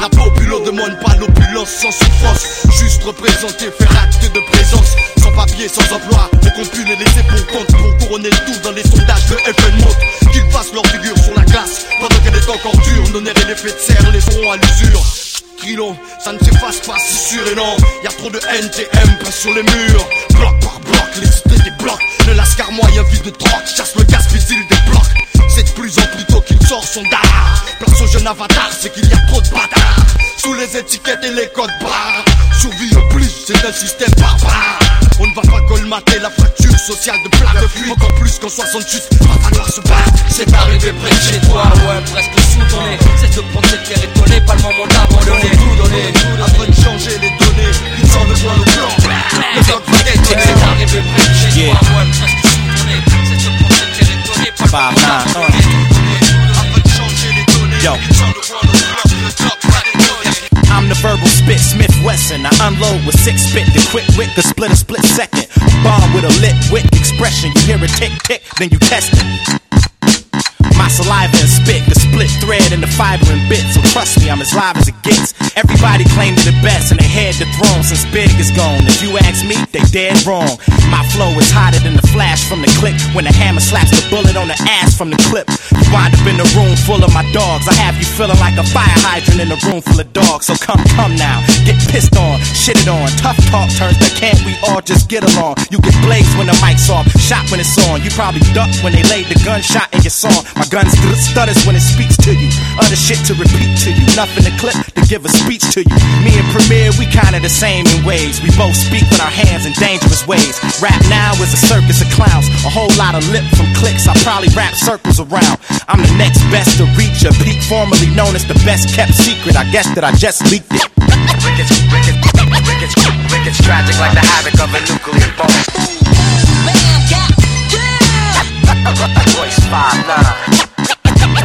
La populo demande pas l'opulence sans souffrance. Juste représenter, faire acte de présence. Sans papier, sans emploi. Qu'on pue les laisser pour compte pour couronner le tout dans les sondages de FN. Qu'ils fassent leur figure sur la glace. Pendant qu'elle est encore dure, nerfs et l'effet de serre les auront à l'usure. Ça ne s'efface pas, c'est sûr et non. Y a trop de NTM près sur les murs. Bloc par bloc, des blocs. Le lascar moyen vide de drogue, chasse le gaz, puis il débloque. C'est de plus en plus tôt qu'il sort son dard. Place au jeune avatar, c'est qu'il y a trop de bâtards. Sous les étiquettes et les codes barres. Survie oblige, c'est un système barbare. On ne va pas colmater la fracture sociale de plaque de fuite. Encore plus qu'en 68, va falloir se battre. C'est arrivé près de chez toi, ouais, presque sous ton nez. Cesse de prendre cette terre étonnée, pas le moment d'abandonner. Tout donner, afin de changer les données. Ils sont le point au blanc. Le bloc va détonner. C'est arrivé près de chez toi, ouais, presque sous ton nez. Cesse de prendre cette terre étonnée, pas le moment d'abandonner. Afin de changer les données. Ils le blanc. Le va détonner. I'm the verbal spit, Smith Wesson. I unload with six spit, the quick wit the split a split second. Bomb with a lit wit expression. You hear it tick tick, then you test it. My saliva and spit, the split thread and the fiber and bit. So trust me, I'm as live as it gets. Everybody claim to the best and they had the throne since Big is gone. If you ask me, they dead wrong. My flow is hotter than the flash from the click when the hammer slaps the bullet on the ass from the clip. You wind up in a room full of my dogs. I have you feeling like a fire hydrant in a room full of dogs. So come, come now, get pissed on, shit it on. Tough talk turns to can't we all just get along? You get blazed when the mic's off, shot when it's on. You probably duck when they laid the gunshot in your song. My gun st- stutters when it speaks to you. Other shit to repeat to you. Nothing to clip to give a speech to you. Me and Premier, we kinda the same in ways. We both speak with our hands in dangerous ways. Rap now is a circus of clowns. A whole lot of lip from clicks. I probably wrap circles around. I'm the next best to reach a peak, formerly known as the best kept secret. I guess that I just leaked it. Rickets, rickets, rickets, rickets, tragic like the havoc of a nuclear bomb. Five nine.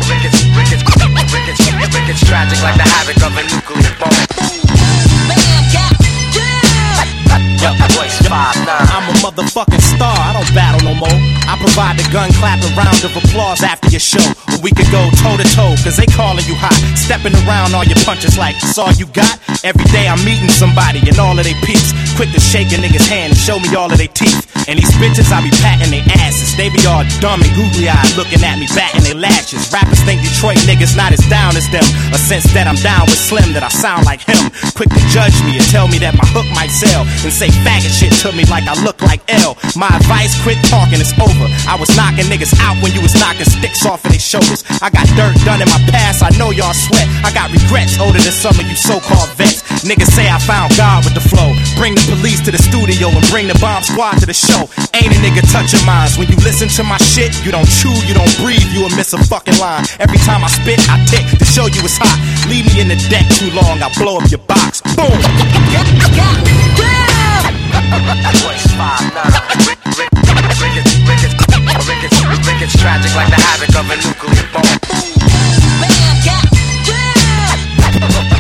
Rickets, rickets, rickets, rickets, tragic like the havoc of a nuclear bomb. Yo, five nine. I'm a motherfucking star. I don't battle no more. I provide the gun clap a round of applause after your show. We could go toe to toe, cause they calling you hot. Stepping around all your punches like, that's all you got? Every day I'm meeting somebody and all of they peeps. Quick to shake a nigga's hand and show me all of they teeth. And these bitches, I be patting their asses. They be all dumb and googly eyed looking at me, batting their lashes. Rappers think Detroit niggas not as down as them. A sense that I'm down with Slim, that I sound like him. Quick to judge me and tell me that my hook might sell. And say faggot shit to me like I look like L. My advice, quit talking, it's over. I was knocking niggas out when you was knocking sticks off of their shoulders. I got dirt done in my past, I know y'all sweat. I got regrets older than some of you so-called vets. Niggas say I found God with the flow. Bring the police to the studio and bring the bomb squad to the show. Ain't a nigga touching minds. When you listen to my shit, you don't chew, you don't breathe, you will miss a fucking line. Every time I spit, I tick to show you it's hot. Leave me in the deck too long, I blow up your box. Boom. <laughs> It's tragic like the havoc of a nuclear bomb.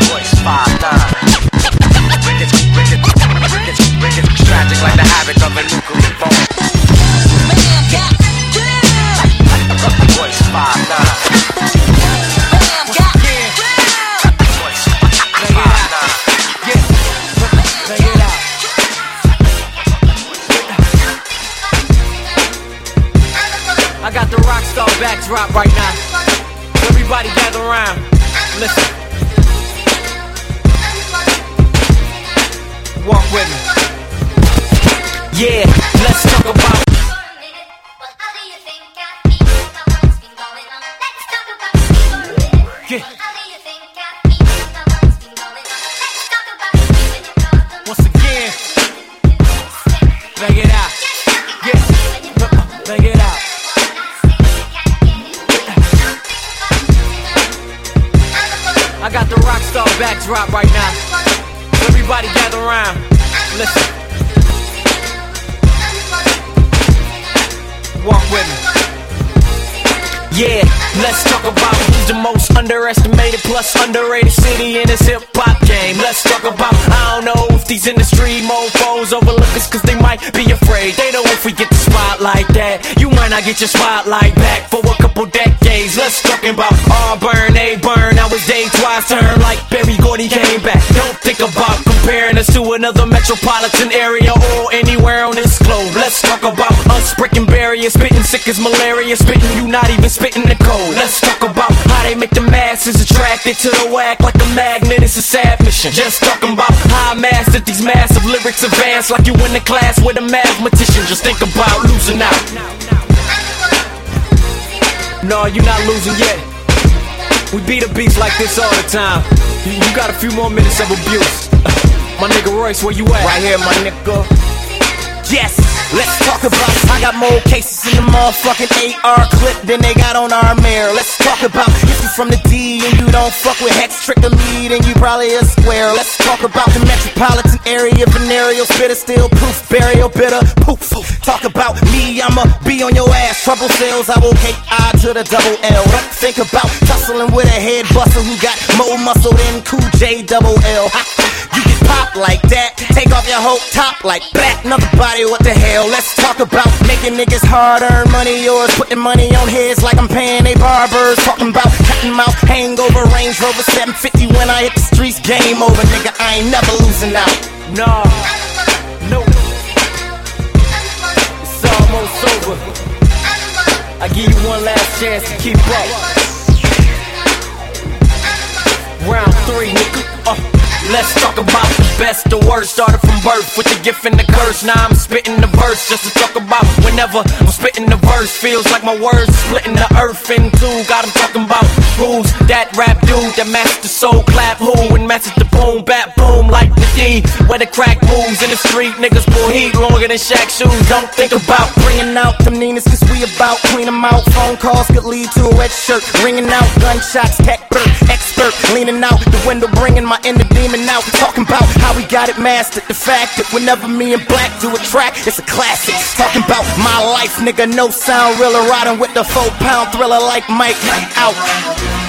Voice five nine. Rickets, tragic like the havoc of a nuclear bomb. Voice five nine. Backdrop right now. Everybody gather around. Listen. Walk with me. Yeah, let's talk about. Yeah. Star backdrop right now. Everybody gather around. Listen. Walk with me. Yeah, let's talk about who's the most underestimated plus underrated city in this hip hop game. Let's talk about, I don't know if these industry mofos overlook us cause they might be afraid. They know if we get the spotlight that you might not get your spotlight back for a couple decades. Let's talk about Auburn, A burn. I was day twice turn like Berry Gordy came back. Don't think about comparing us to another metropolitan area or anywhere on this globe. Let's talk about us breaking barriers, spitting sick as malaria, spitting you not even spitting the code. Let's talk about how they make the masses attracted to the whack like a magnet. It's a sad mission. Just talking about how I mastered these massive lyrics advance like you in the class with a mathematician. Just think about losing out. No, you're not losing yet. We beat a beast like this all the time. You, you got a few more minutes of abuse. <laughs> my nigga Royce, where you at? Right here, my nigga. Yes, let's talk about. I got more cases in the motherfucking AR clip than they got on our mirror. Let's talk about if you from the D and you don't fuck with Hex, trick the lead, and you probably a square. Let's talk about the metropolitan area, venereal spitter, still proof, burial, bitter, poof. Talk about me, I'ma be on your ass. Trouble sales, I will hate I to the double L. Think about tussling with a head buster who got more muscle than Cool J double L. Ha, You get popped like that, take off your whole top like that. Another body, what the hell? Let's talk about making niggas hard earn money. Yours putting money on heads like I'm paying they barbers. Talking about cutting mouth, hangover, Range Rover 750 when I hit the streets. Game over, nigga. I ain't never losing out. No, no. It's almost over. I give you one last chance to keep up. Round three, nigga. Uh, let's talk about the best, the worst. Started from birth with the gift and the curse. Now I'm spitting the verse just to talk about whenever I'm spitting the verse. Feels like my words splitting the earth in two. Got 'em talking about who's that rap dude that matched the soul clap. Who and matches the boom, bat boom like the D. Where the crack moves in the street, niggas pull heat longer than Shaq shoes. Don't think about Bringing out them Ninas cause we about clean them out. Phone calls could lead to a wet shirt. Ringing out gunshots, tech expert. Leaning out the window, bringing my inner demon out. Talking about how we got it mastered. The fact that whenever me and Black do a track, it's a classic. Talking about my life, nigga, no sound, realer. Riding with the four pound thriller like Mike out.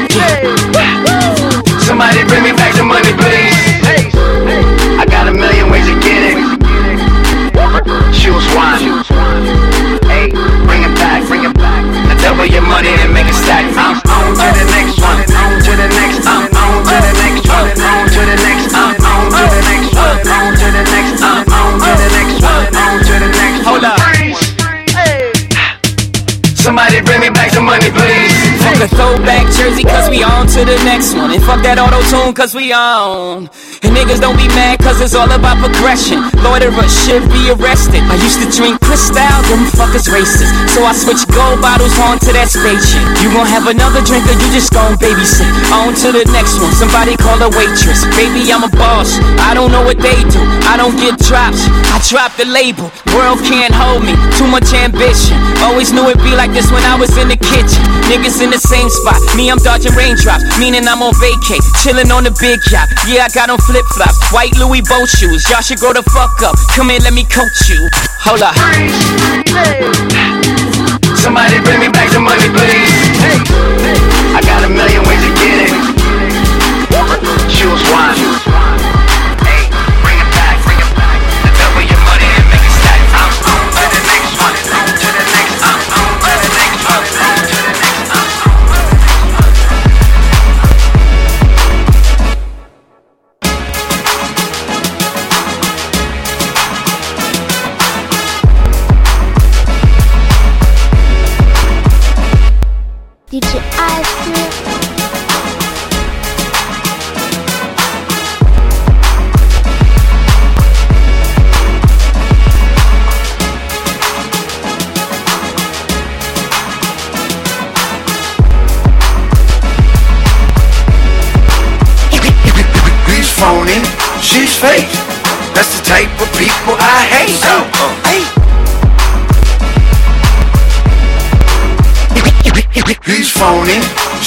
Somebody bring me back the money, please. I got a million ways to get it. Choose one. Hey, bring it back, bring it back. Now double your money and make it stack. I'm on to the next one. On to the next. A throwback jersey, cause we on to the next one. And fuck that auto tune, cause we on. And niggas don't be mad, cause it's all about progression. Loiterers should be arrested. I used to drink Cristal, them fuckers racist. So I switch gold bottles onto that spaceship. You gon' have another drink, or you just gon' babysit. On to the next one, somebody call a waitress. Baby, I'm a boss. I don't know what they do. I don't get drops. I drop the label. World can't hold me. Too much ambition. Always knew it'd be like this when I was in the kitchen. Niggas in the same spot. Me, I'm dodging raindrops. Meaning I'm on vacay. Chillin' on the big yacht. Yeah, I got on flip flops. White Louis boat shoes. Y'all should grow the fuck up. Come here, let me coach you. Hold up. Somebody bring me back the money, please. I got a million ways to get it. Choose one.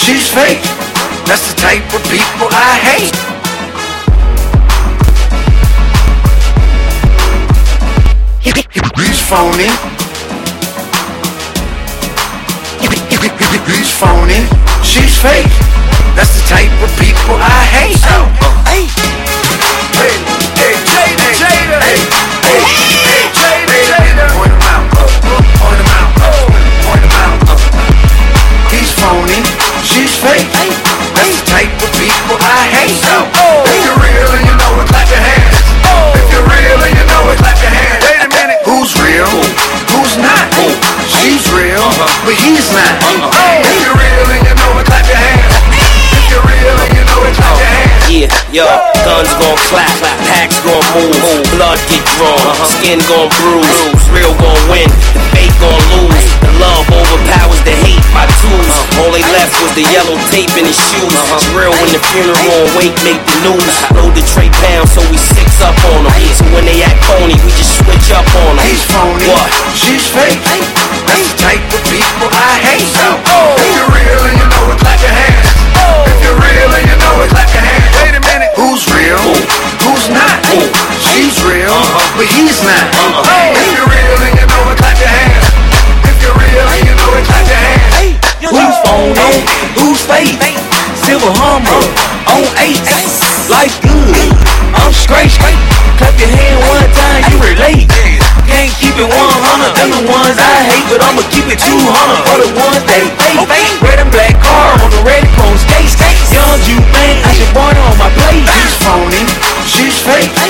She's fake. That's the type of people I hate. He's phony. He's phony, she's fake. That's the type of people I hate. Hey, uh, hey, hey, Jada, Jada, hey, hey, hey, Jada, but he's not. If you're real and you know it, clap your hands. If you're real and you know it, clap your hands. Yeah, yo, guns gon' clap, packs gon' move, blood get drawn, uh-huh. skin gon' bruise, real gon' win, the fake gon' lose, the love overpowers the hate, my tools, uh-huh. all they left was the yellow tape in his shoes, uh-huh. it's real when the funeral wake make the news, load the tray pound so we six up on them, so when they act phony, we just switch up on them. He's phony, What? she's fake. That's the type of people I hate. If you're real and you know it, clap your hands. If you're real and you know it, clap your hands. Wait a minute, who's real? Who's not? She's real, but he's not. If you're real and you know it, clap your hands. If you're real and you know it, clap your hands. Who's phony? Who's fake? Silver Hummer on eight. Life good. I'm straight. But I'ma keep it 200 for the ones they fake. Red and black car on the red chrome skate. Young you man, I should born on my plate. He's phony, she's fake.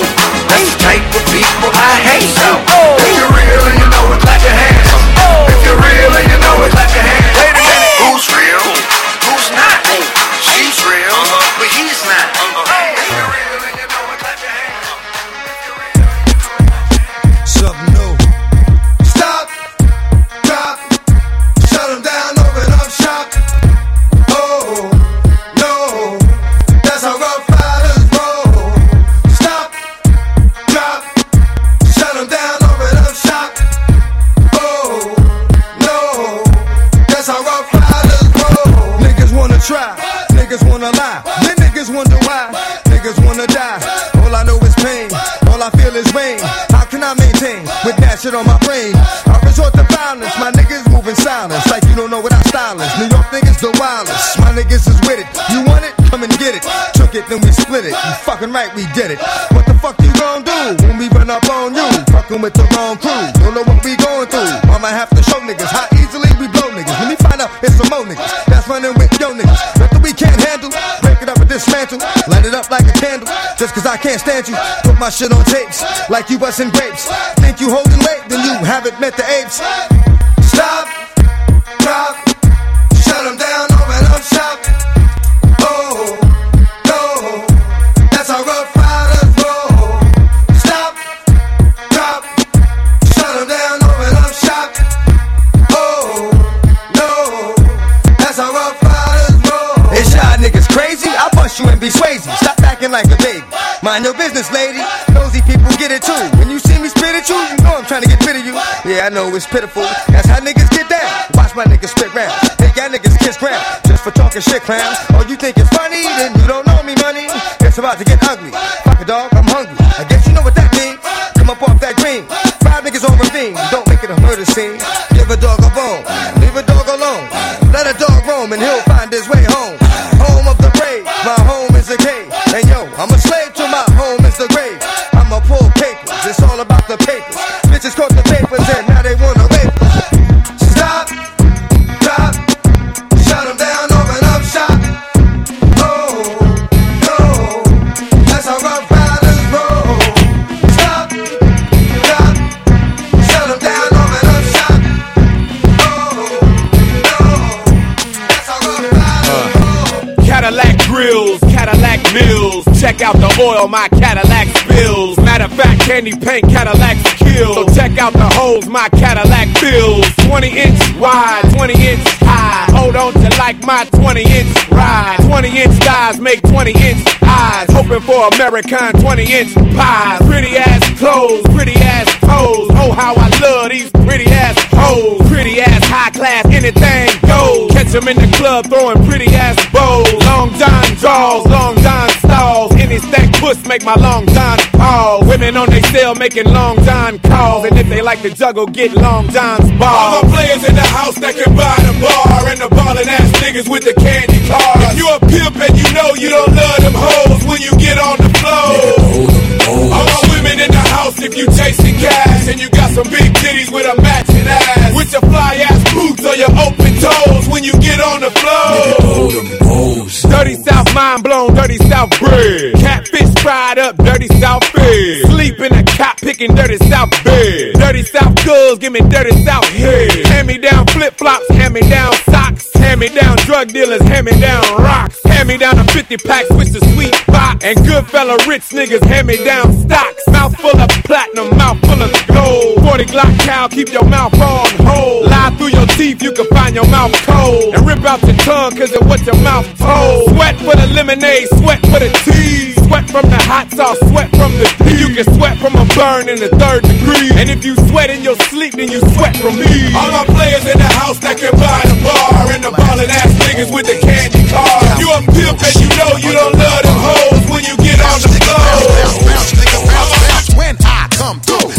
Can't stand you. Put my shit on tapes like you busting grapes. Think you holding weight, then you haven't met the apes. Know it's pitiful. That's how niggas get down. Watch my niggas spit round. Think y'all niggas kiss ground. Just for talking shit, clowns. Oh, you think it's Cadillac mills. Check out the oil my Cadillac spills. Matter of fact, candy paint Cadillac So check out the holes my Cadillac fills. 20 inch wide, 20 inch high. Hold on to like my 20 inch ride. 20 inch thighs make 20 inch eyes. Hoping for American 20 inch pies. Pretty ass clothes, pretty ass toes. Oh, how I love these pretty ass hoes. Pretty ass high class, anything goes. Catch them in the club throwing pretty ass bows. Long John draws, long John puss make my long John pause. Women on they cell making long John calls. And if they like to juggle, get long John's balls. All the players in the house that can buy the bar. And the ballin' ass niggas with the candy cars. If you a pimp and you know you don't love them hoes when you get on the floor. All my women in the house if you chasing cash. And you got some big titties with a matching ass. With your fly ass boots or your open toes when you get on the floor. Dirty South mind blown, dirty South bread. Catfish fried up, dirty South fed. Sleep in a cop picking dirty South bed. Dirty South girls, give me dirty South head. Hand me down flip flops, hand me down socks. Hand me down drug dealers, hand me down rocks. Hand me down a 50 pack, switch the sweet box. And good fella rich niggas, hand me down stocks. Mouth full of platinum, mouth full of gold. 40 Glock cow, keep your mouth on hold. Lie through your teeth, you can find your mouth cold. And rip out your tongue, cause of what your mouth told. Sweat for the lemonade, sweat for the tea. Sweat from the hot sauce, sweat from the tea. You can sweat from a burn in the third degree. And if you sweat in your sleep, then you sweat from me. All my players in the house that can buy the bar. And the ballin' ass niggas with the candy car. You a pimp and you know you don't love them hoes when you get on the floor.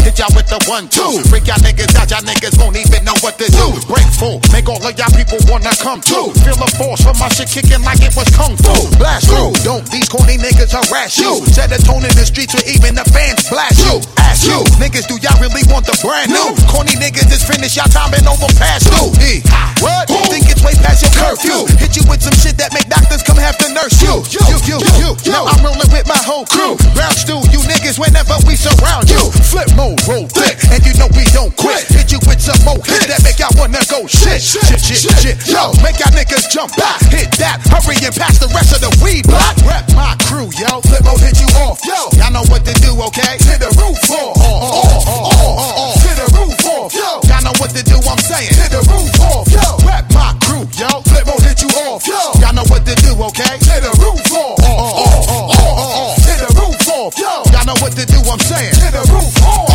Hit y'all with the one, two. Freak y'all niggas out, y'all niggas won't even know what to do. Break full, make all of y'all people wanna come through. Feel the force from my shit kicking like it was kung fu. Blast through, don't these corny niggas harass you. Set a tone in the streets where even the fans blast you. Ask you, niggas, do y'all really want the brand new? Corny niggas is finished, y'all time and over past due. E. What? Think it's way past your curfew. Hit you with some shit that make doctors come have to nurse you. You, you, you, you. Now I'm rolling with my whole crew. Brown stew, you niggas whenever we surround you. Flip mode, roll thick, and you know we don't quit. Hit you with some more hits that make y'all wanna go shit, shit, shit, shit. Yo, make y'all niggas jump back. Hit that, hurry and pass the rest of the weed block. Rep my crew, yo. Flip mode, hit you off, yo. Y'all know what to do, okay? Hit the roof off, off, off, off. Hit the roof off, yo. Y'all know what to do, I'm saying. Hit the roof off, yo. Rep my crew, yo. Flip mode, hit you off, yo. Y'all know what to do, okay? Hit the roof off, off, off, off, off. Hit the roof off, yo. Y'all know what to do, I'm saying. Hit the roof off.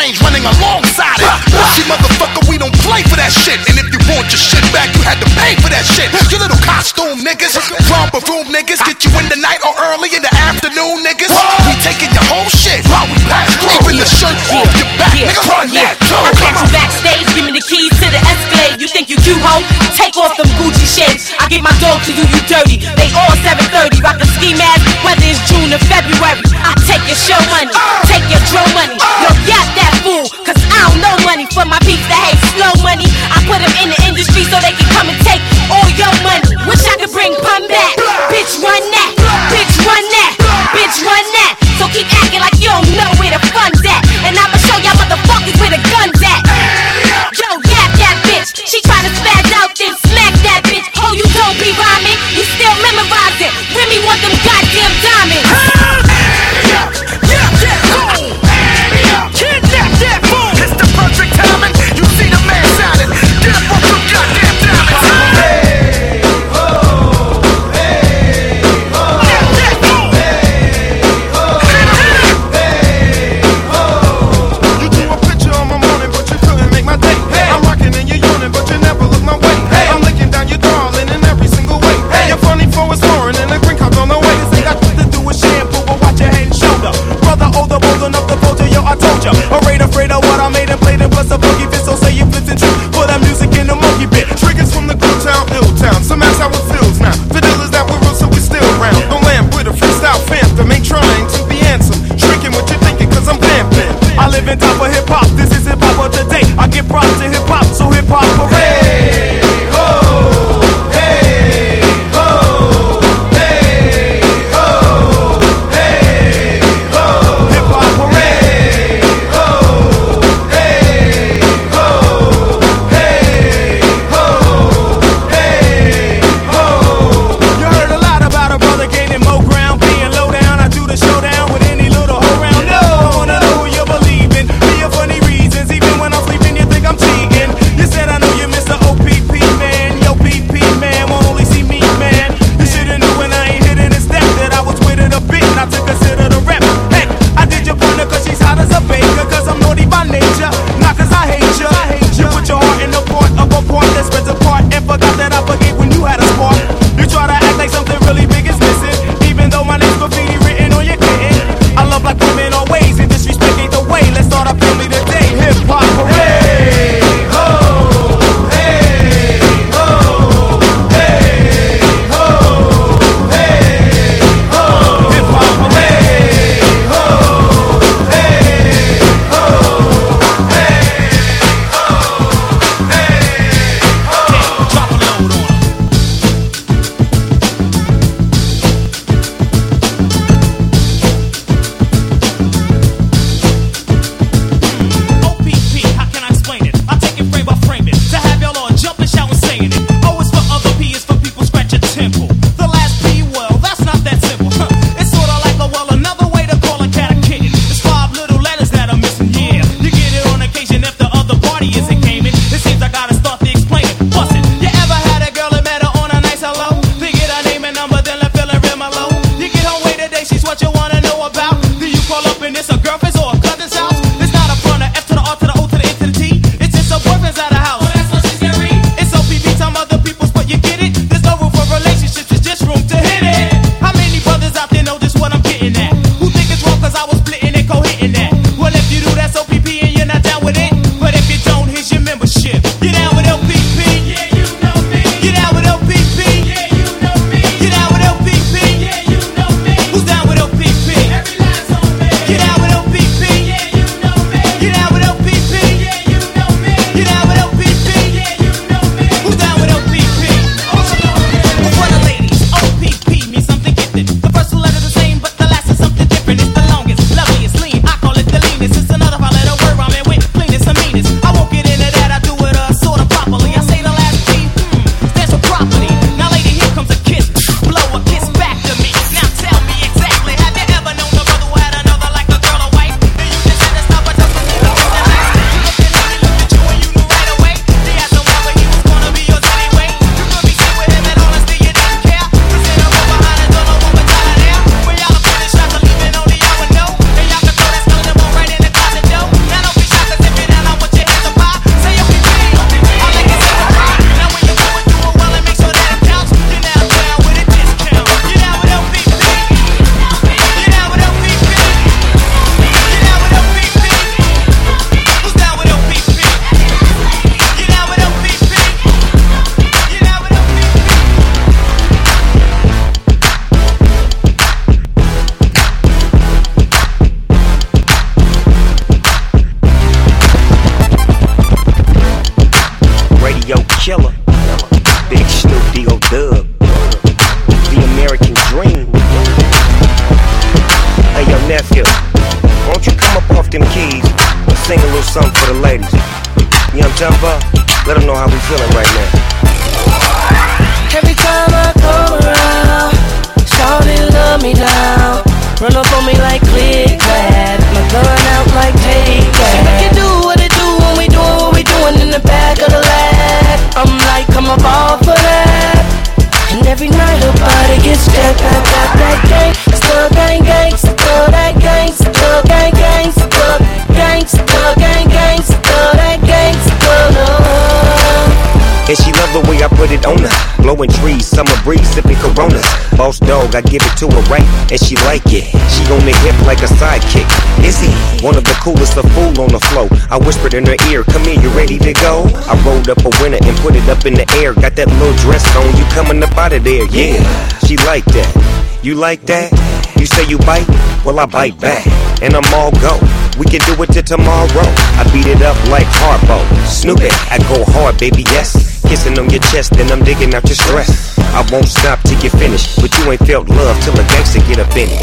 range running alongside it. See, motherfucker, we don't play for that shit. And if you want your shit back, you had to pay for that shit. You little costume niggas, romper room niggas, get you in the night or early in the afternoon niggas. We taking your whole shit while we pass through. Even the shirt off your back, nigga, run that. I catch you backstage, give me the keys to the Escalade. You think you cute, ho? Take off them Gucci shades. I get my dog to do you dirty. They all 730, rock the ski mask, whether it's June or February. I take your show money. And she like it. She on the hip like a sidekick. He one of the coolest, a fool on the flow? I whispered in her ear, Come here, you ready to go? I rolled up a winner and put it up in the air. Got that little dress on, you coming up out of there, yeah. She like that. You like that? You say you bite? Well, I bite back, and I'm all go. We can do it till tomorrow. I beat it up like Harpo. Snoop it, I go hard, baby, yes. Kissing on your chest, and I'm digging out your stress. I won't stop till you finish, but you ain't felt love till a gangster get up in it.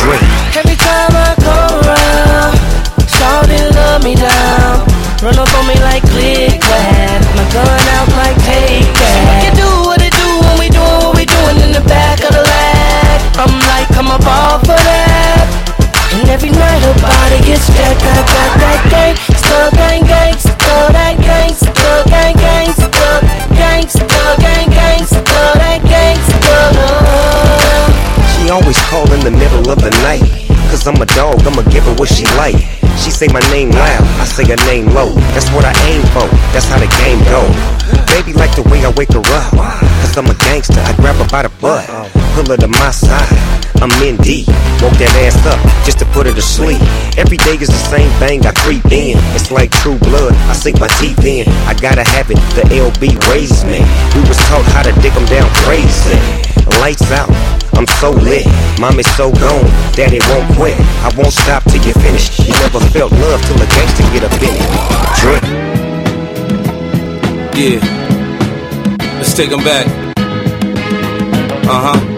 Drink. Every time I come around, shawty love me down. Run up on me like click clack. My gun out like take that. It do what it do when we doing what we doing in the back of the lag. I'm like, come up all for that. And every night her body gets jacked, that, that, that gang, Always call in the middle of the night. Cause I'm a dog, I'ma give her what she like. She say my name loud, I say her name low. That's what I aim for, that's how the game go. Baby like the way I wake her up. Cause I'm a gangster, I grab her by the butt. Pull her to my side, I'm in deep. Woke that ass up just to put her to sleep. Every day is the same thing, I creep in. It's like true blood, I sink my teeth in. I gotta have it, the LB raised me. We was taught how to dig them down crazy. Lights out. I'm so lit, mom is so gone, daddy won't quit. I won't stop till you finish. You never felt love till a gangster get up in it. Drink. Yeah. Let's take them back. Uh huh.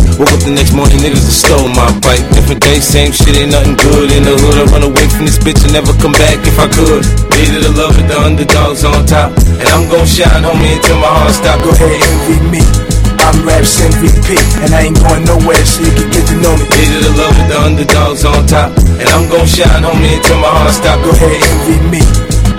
Woke up the next morning, niggas have stole my bike. Different day, same shit, ain't nothing good in the hood. I run away from this bitch and never come back if I could. Needed the love with the underdogs on top. And I'm gon' shine, homie, until my heart stop. Go ahead, envy me. I'm Raps MVP, and I ain't going nowhere, so you can get to know me. Needed the love with the underdogs on top. And I'm gon' shine, homie, until my heart stop. Go ahead, envy me.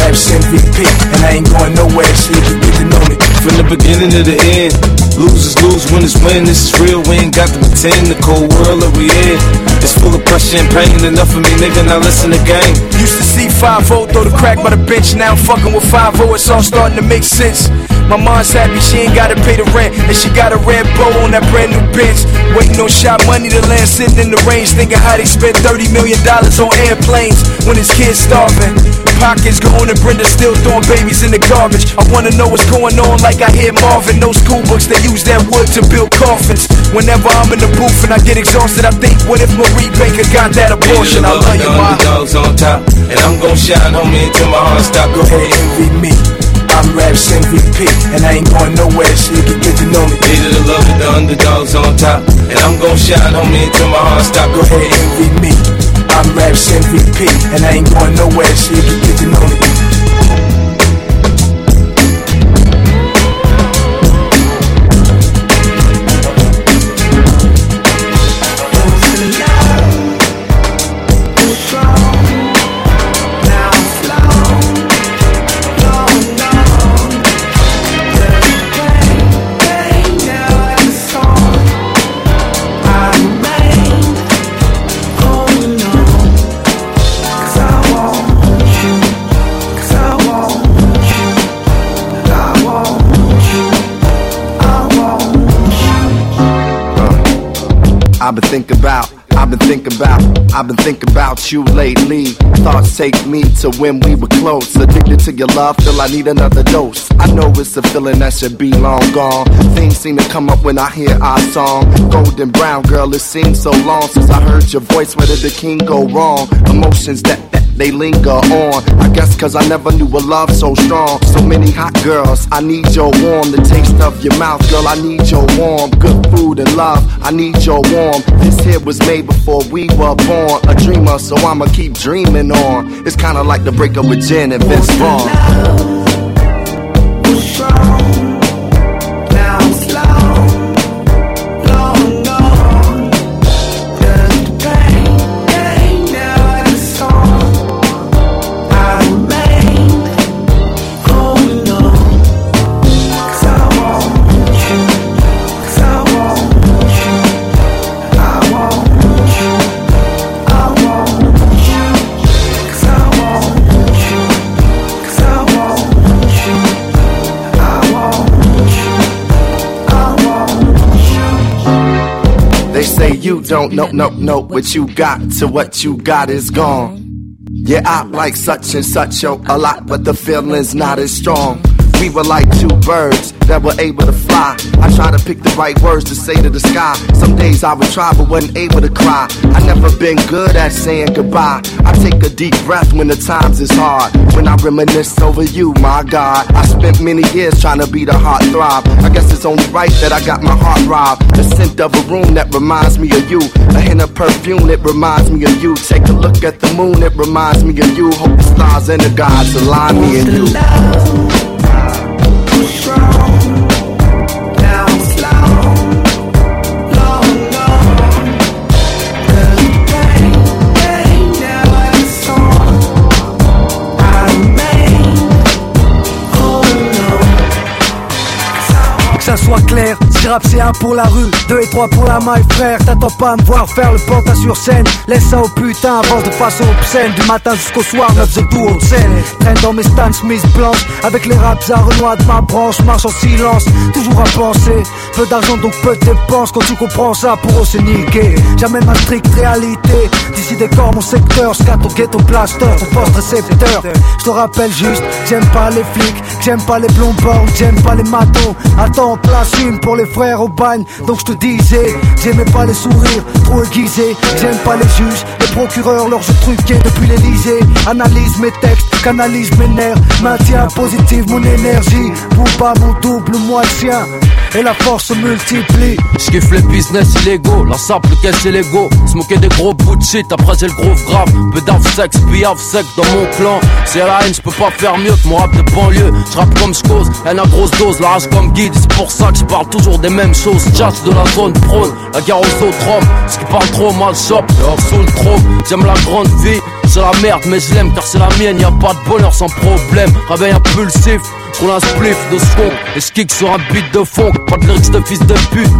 Raps MVP, and I ain't going nowhere, so you to know me. From the beginning to the end, losers lose, winners win. This is real, we ain't got to pretend. The cold world that we in, it's full of pressure and pain. Enough of me, nigga, now listen to game. Used to see 5 throw the crack by the bench. Now I'm fucking with 5 it's all starting to make sense. My mom's happy she ain't gotta pay the rent, and she got a red bow on that brand new Benz. Waiting on shot money to land, sitting in the range, thinking how they spent 30 million dollars on airplanes when his kids starving. Pockets going and Brenda still throwing babies in the garbage. I wanna know what's going on, like I hear Marvin. Those school books they use that wood to build coffins. Whenever I'm in the booth and I get exhausted, I think, what if Marie Baker got that abortion? I love you, ma. Underdogs on top. And I'm gon' shine, homie, until my heart stop. Go ahead, envy me. I'm Raps MVP, and I ain't going nowhere, so you can get to know me. Needed the love of the underdogs on top. And I'm gon' shine, homie, until my heart stop. Go ahead, envy me. I'm Raps MVP, and I ain't going nowhere, so you can get me. I've been thinking about. I've been thinking about, I've been thinking about you lately. Thoughts take me to when we were close. Addicted to your love, feel I need another dose. I know it's a feeling that should be long gone. Things seem to come up when I hear our song. Golden brown girl, it seems so long since I heard your voice. Where did the king go wrong? Emotions that, that they linger on. I guess cause I never knew a love so strong. So many hot girls, I need your warm. The taste of your mouth, girl, I need your warm. Good food and love, I need your warm. This here was made before we were born. A dreamer, so I'ma keep dreaming on. It's kinda like the breakup with Jen and Vince Vaughn. You don't know, no, no, what you got to what you got is gone. Yeah, I like such and such yo, a lot, but the feeling's not as strong. We were like two birds that were able to fly. I try to pick the right words to say to the sky. Some days I would try, but wasn't able to cry. I never been good at saying goodbye. I take a deep breath when the times is hard. When I reminisce over you, my God. I spent many years trying to be the heart throb. I guess it's only right that I got my heart robbed. The scent of a room that reminds me of you. A hint of perfume that reminds me of you. Take a look at the moon, it reminds me of you. Hope the stars and the gods align me and you. Que ça soit clair, rap c'est un pour la rue, deux et trois pour la maille frère. T'attends pas à me voir faire le pantin sur scène. Laisse ça au putain, avance de façon obscène. Du matin jusqu'au soir, 9 de tout haute scène Traîne dans mes Stan Smith blanches Avec les raps à renois de ma branche Marche en silence, toujours à penser. Peu d'argent donc peu de dépenses. Quand tu comprends ça, pour eux c'est niqué. Jamais ma stricte réalité. D'ici des corps mon secteur, scat au ghetto plaster. Ton poste récepteur. Je te rappelle juste, j'aime pas les flics. J'aime pas les bornes, j'aime pas les matons Attends, place une pour les frères au bagne. Donc je te disais, j'aimais pas les sourires trop aiguisés. J'aime pas les juges, les procureurs, leurs jeux truqués depuis l'Elysée Analyse mes textes, canalise mes nerfs. Maintiens positive mon énergie. Pour pas mon double, moi le sien et la force se multiplie. J'kiffe les business illégaux, la simple caisse c'est l'ego. Smoker des gros bouts de shit, après j'ai le groove grave. Peu d'af sexe, piaf sec dans mon clan. C'est la haine, j'peux pas faire mieux que mon rap de banlieue. J'rappe comme j'cause, elle a grosse dose, la rage comme guide. C'est pour ça que j'parle toujours des mêmes choses. Jazz de la zone prône, la guerre aux autres hommes. Ce qui parle trop mal shop, sous le trop. J'aime la grande vie. C'est la merde, mais je l'aime car c'est la mienne. Y a pas de bonheur sans problème. Réveil impulsif, roule un spliff de son. Et je kick sur un beat de fond. Pas de lyrics de fils de pute.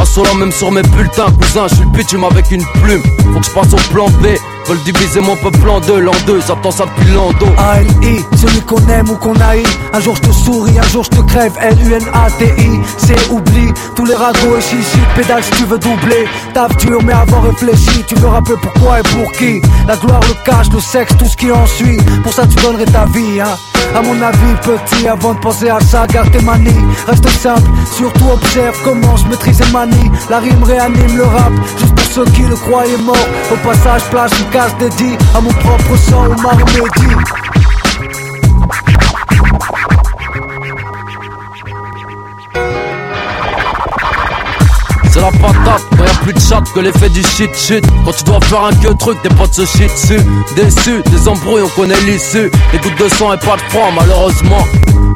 Assolant même sur mes bulletins, cousin, je suis le bitume avec une plume. Faut que je passe au plan B. Veulent diviser mon peuple en deux, l'an deux, j'attends ça depuis l'an deux. A-L-I, celui qu'on aime ou qu'on haït. Un jour je te souris, un jour je te crève. L-U-N-A-T-I, c'est oubli. Tous les ragots et chichi, pédale si tu veux doubler. Taf dur, mais avant réfléchi. Tu veux rappeler pourquoi et pour qui. La gloire, le cash, le sexe, tout ce qui en suit. Pour ça, tu donnerais ta vie, hein. À mon avis, petit, avant de penser à ça, garde tes manies. Reste simple, surtout observe comment je maîtrise et manie. La rime réanime le rap, juste pour ceux qui le croyaient mort. Au passage, place une case dédiée à mon propre sang, au Mahomédi. Plus de chat que l'effet du shit shit. Quand tu dois faire un que truc, tes potes se shit dessus Déçu, des embrouilles, on connaît l'issue. Des gouttes de sang et pas de froid, malheureusement.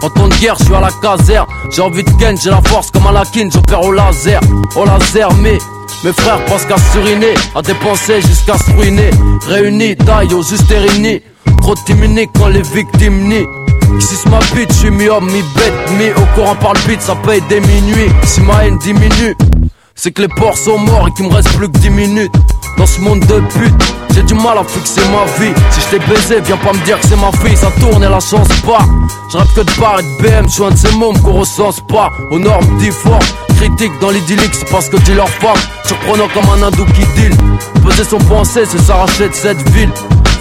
En temps de guerre, je suis à la caserne. J'ai envie de ken, j'ai la force comme un lakin J'opère au laser, au laser, mais mes frères pensent qu'à suriner, à dépenser jusqu'à se ruiner. Réunis, taille au juste réunis Trop timide quand les victimes nient. C'est ma bite, je suis mi-homme, mi-bête, mi au courant par le beat, ça paye des minuits. Si ma haine diminue, c'est que les porcs sont morts et qu'il me reste plus que 10 minutes Dans ce monde de pute, j'ai du mal à fixer ma vie Si je t'ai baisé, viens pas me dire que c'est ma fille Ça tourne et la chance pas Je rêve que de de BM, je suis un de ces mômes qu'on recense pas Aux normes dit fort, critiques dans l'idyllique, c'est parce que tu leur femme. Surprenant comme un hindou qui deal. Peser son pensée, c'est s'arracher de cette ville.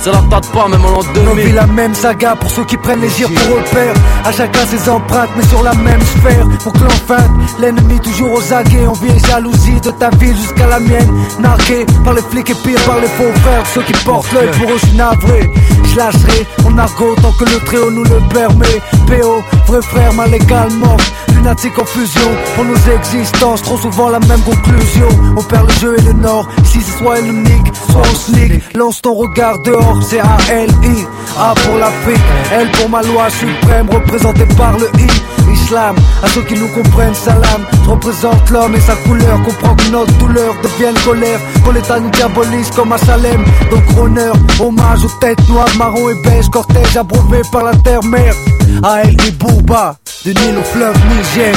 Ça la tâte pas, même en l'an On 2000. vit la même saga pour ceux qui prennent les gires pour repère. À chacun ses empreintes, mais sur la même sphère. Pour que l'enfant, l'ennemi toujours aux aguets. On vit jalousie de ta ville jusqu'à la mienne. Nargué par les flics et pire par les faux frères. Ceux qui portent l'œil pour eux, je suis navré. Je lâcherai mon argot tant que le tréau nous le permet. PO, vrai frère, mal également. Lunatique en fusion pour nos existences. Trop souvent la même conclusion. On perd le jeu et le nord. Ici, c'est soit unique, soit on sneak. Lance ton regard dehors, c'est A-L-I. A pour l'Afrique, L pour ma loi suprême, représentée par le I. Islam, à ceux qui nous comprennent, salam. Je représente l'homme et sa couleur. Comprends que notre douleur devienne colère. L'État nous diabolise comme à Salem. Donc honneur, hommage aux têtes noires, marron et beige. Cortège abreuvé par la terre-mère. A-L-I Bouba, du Nil au fleuve Niger.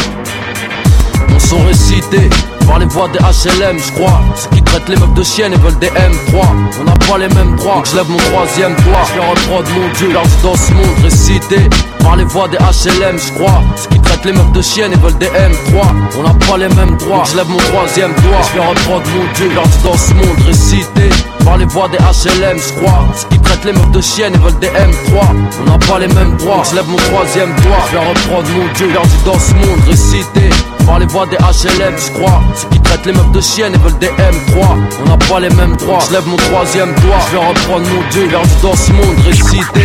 Mon son récité par les voix des HLM, je crois. Ceux qui traitent les meufs de chiennes et veulent des M3. On n'a pas les mêmes droits, je lève mon troisième doigt. Je leur de mon dieu, dis dans ce monde récité par les voix des HLM, je crois. Ceux qui traitent les meufs de chiennes et veulent des M3. On n'a pas les mêmes droits, je lève mon troisième doigt. Je leur de mon dieu, dis dans ce monde récité par les voix des HLM, je crois. Ceux qui traitent les meufs de chiennes et veulent des M3. On n'a pas les mêmes droits, je lève mon troisième doigt. Je leur reprends de mon dieu, leur dans ce monde récité par les voix des HLM, je crois. Ceux qui traitent les meufs de chiennes et veulent des M3. On n'a pas les mêmes droits. Je lève mon troisième doigt. Je vais reprendre mon dieu vers du ce monde récité.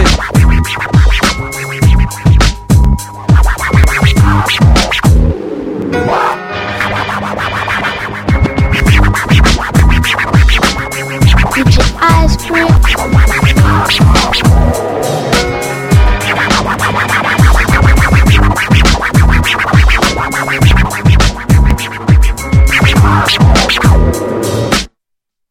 Ice cream.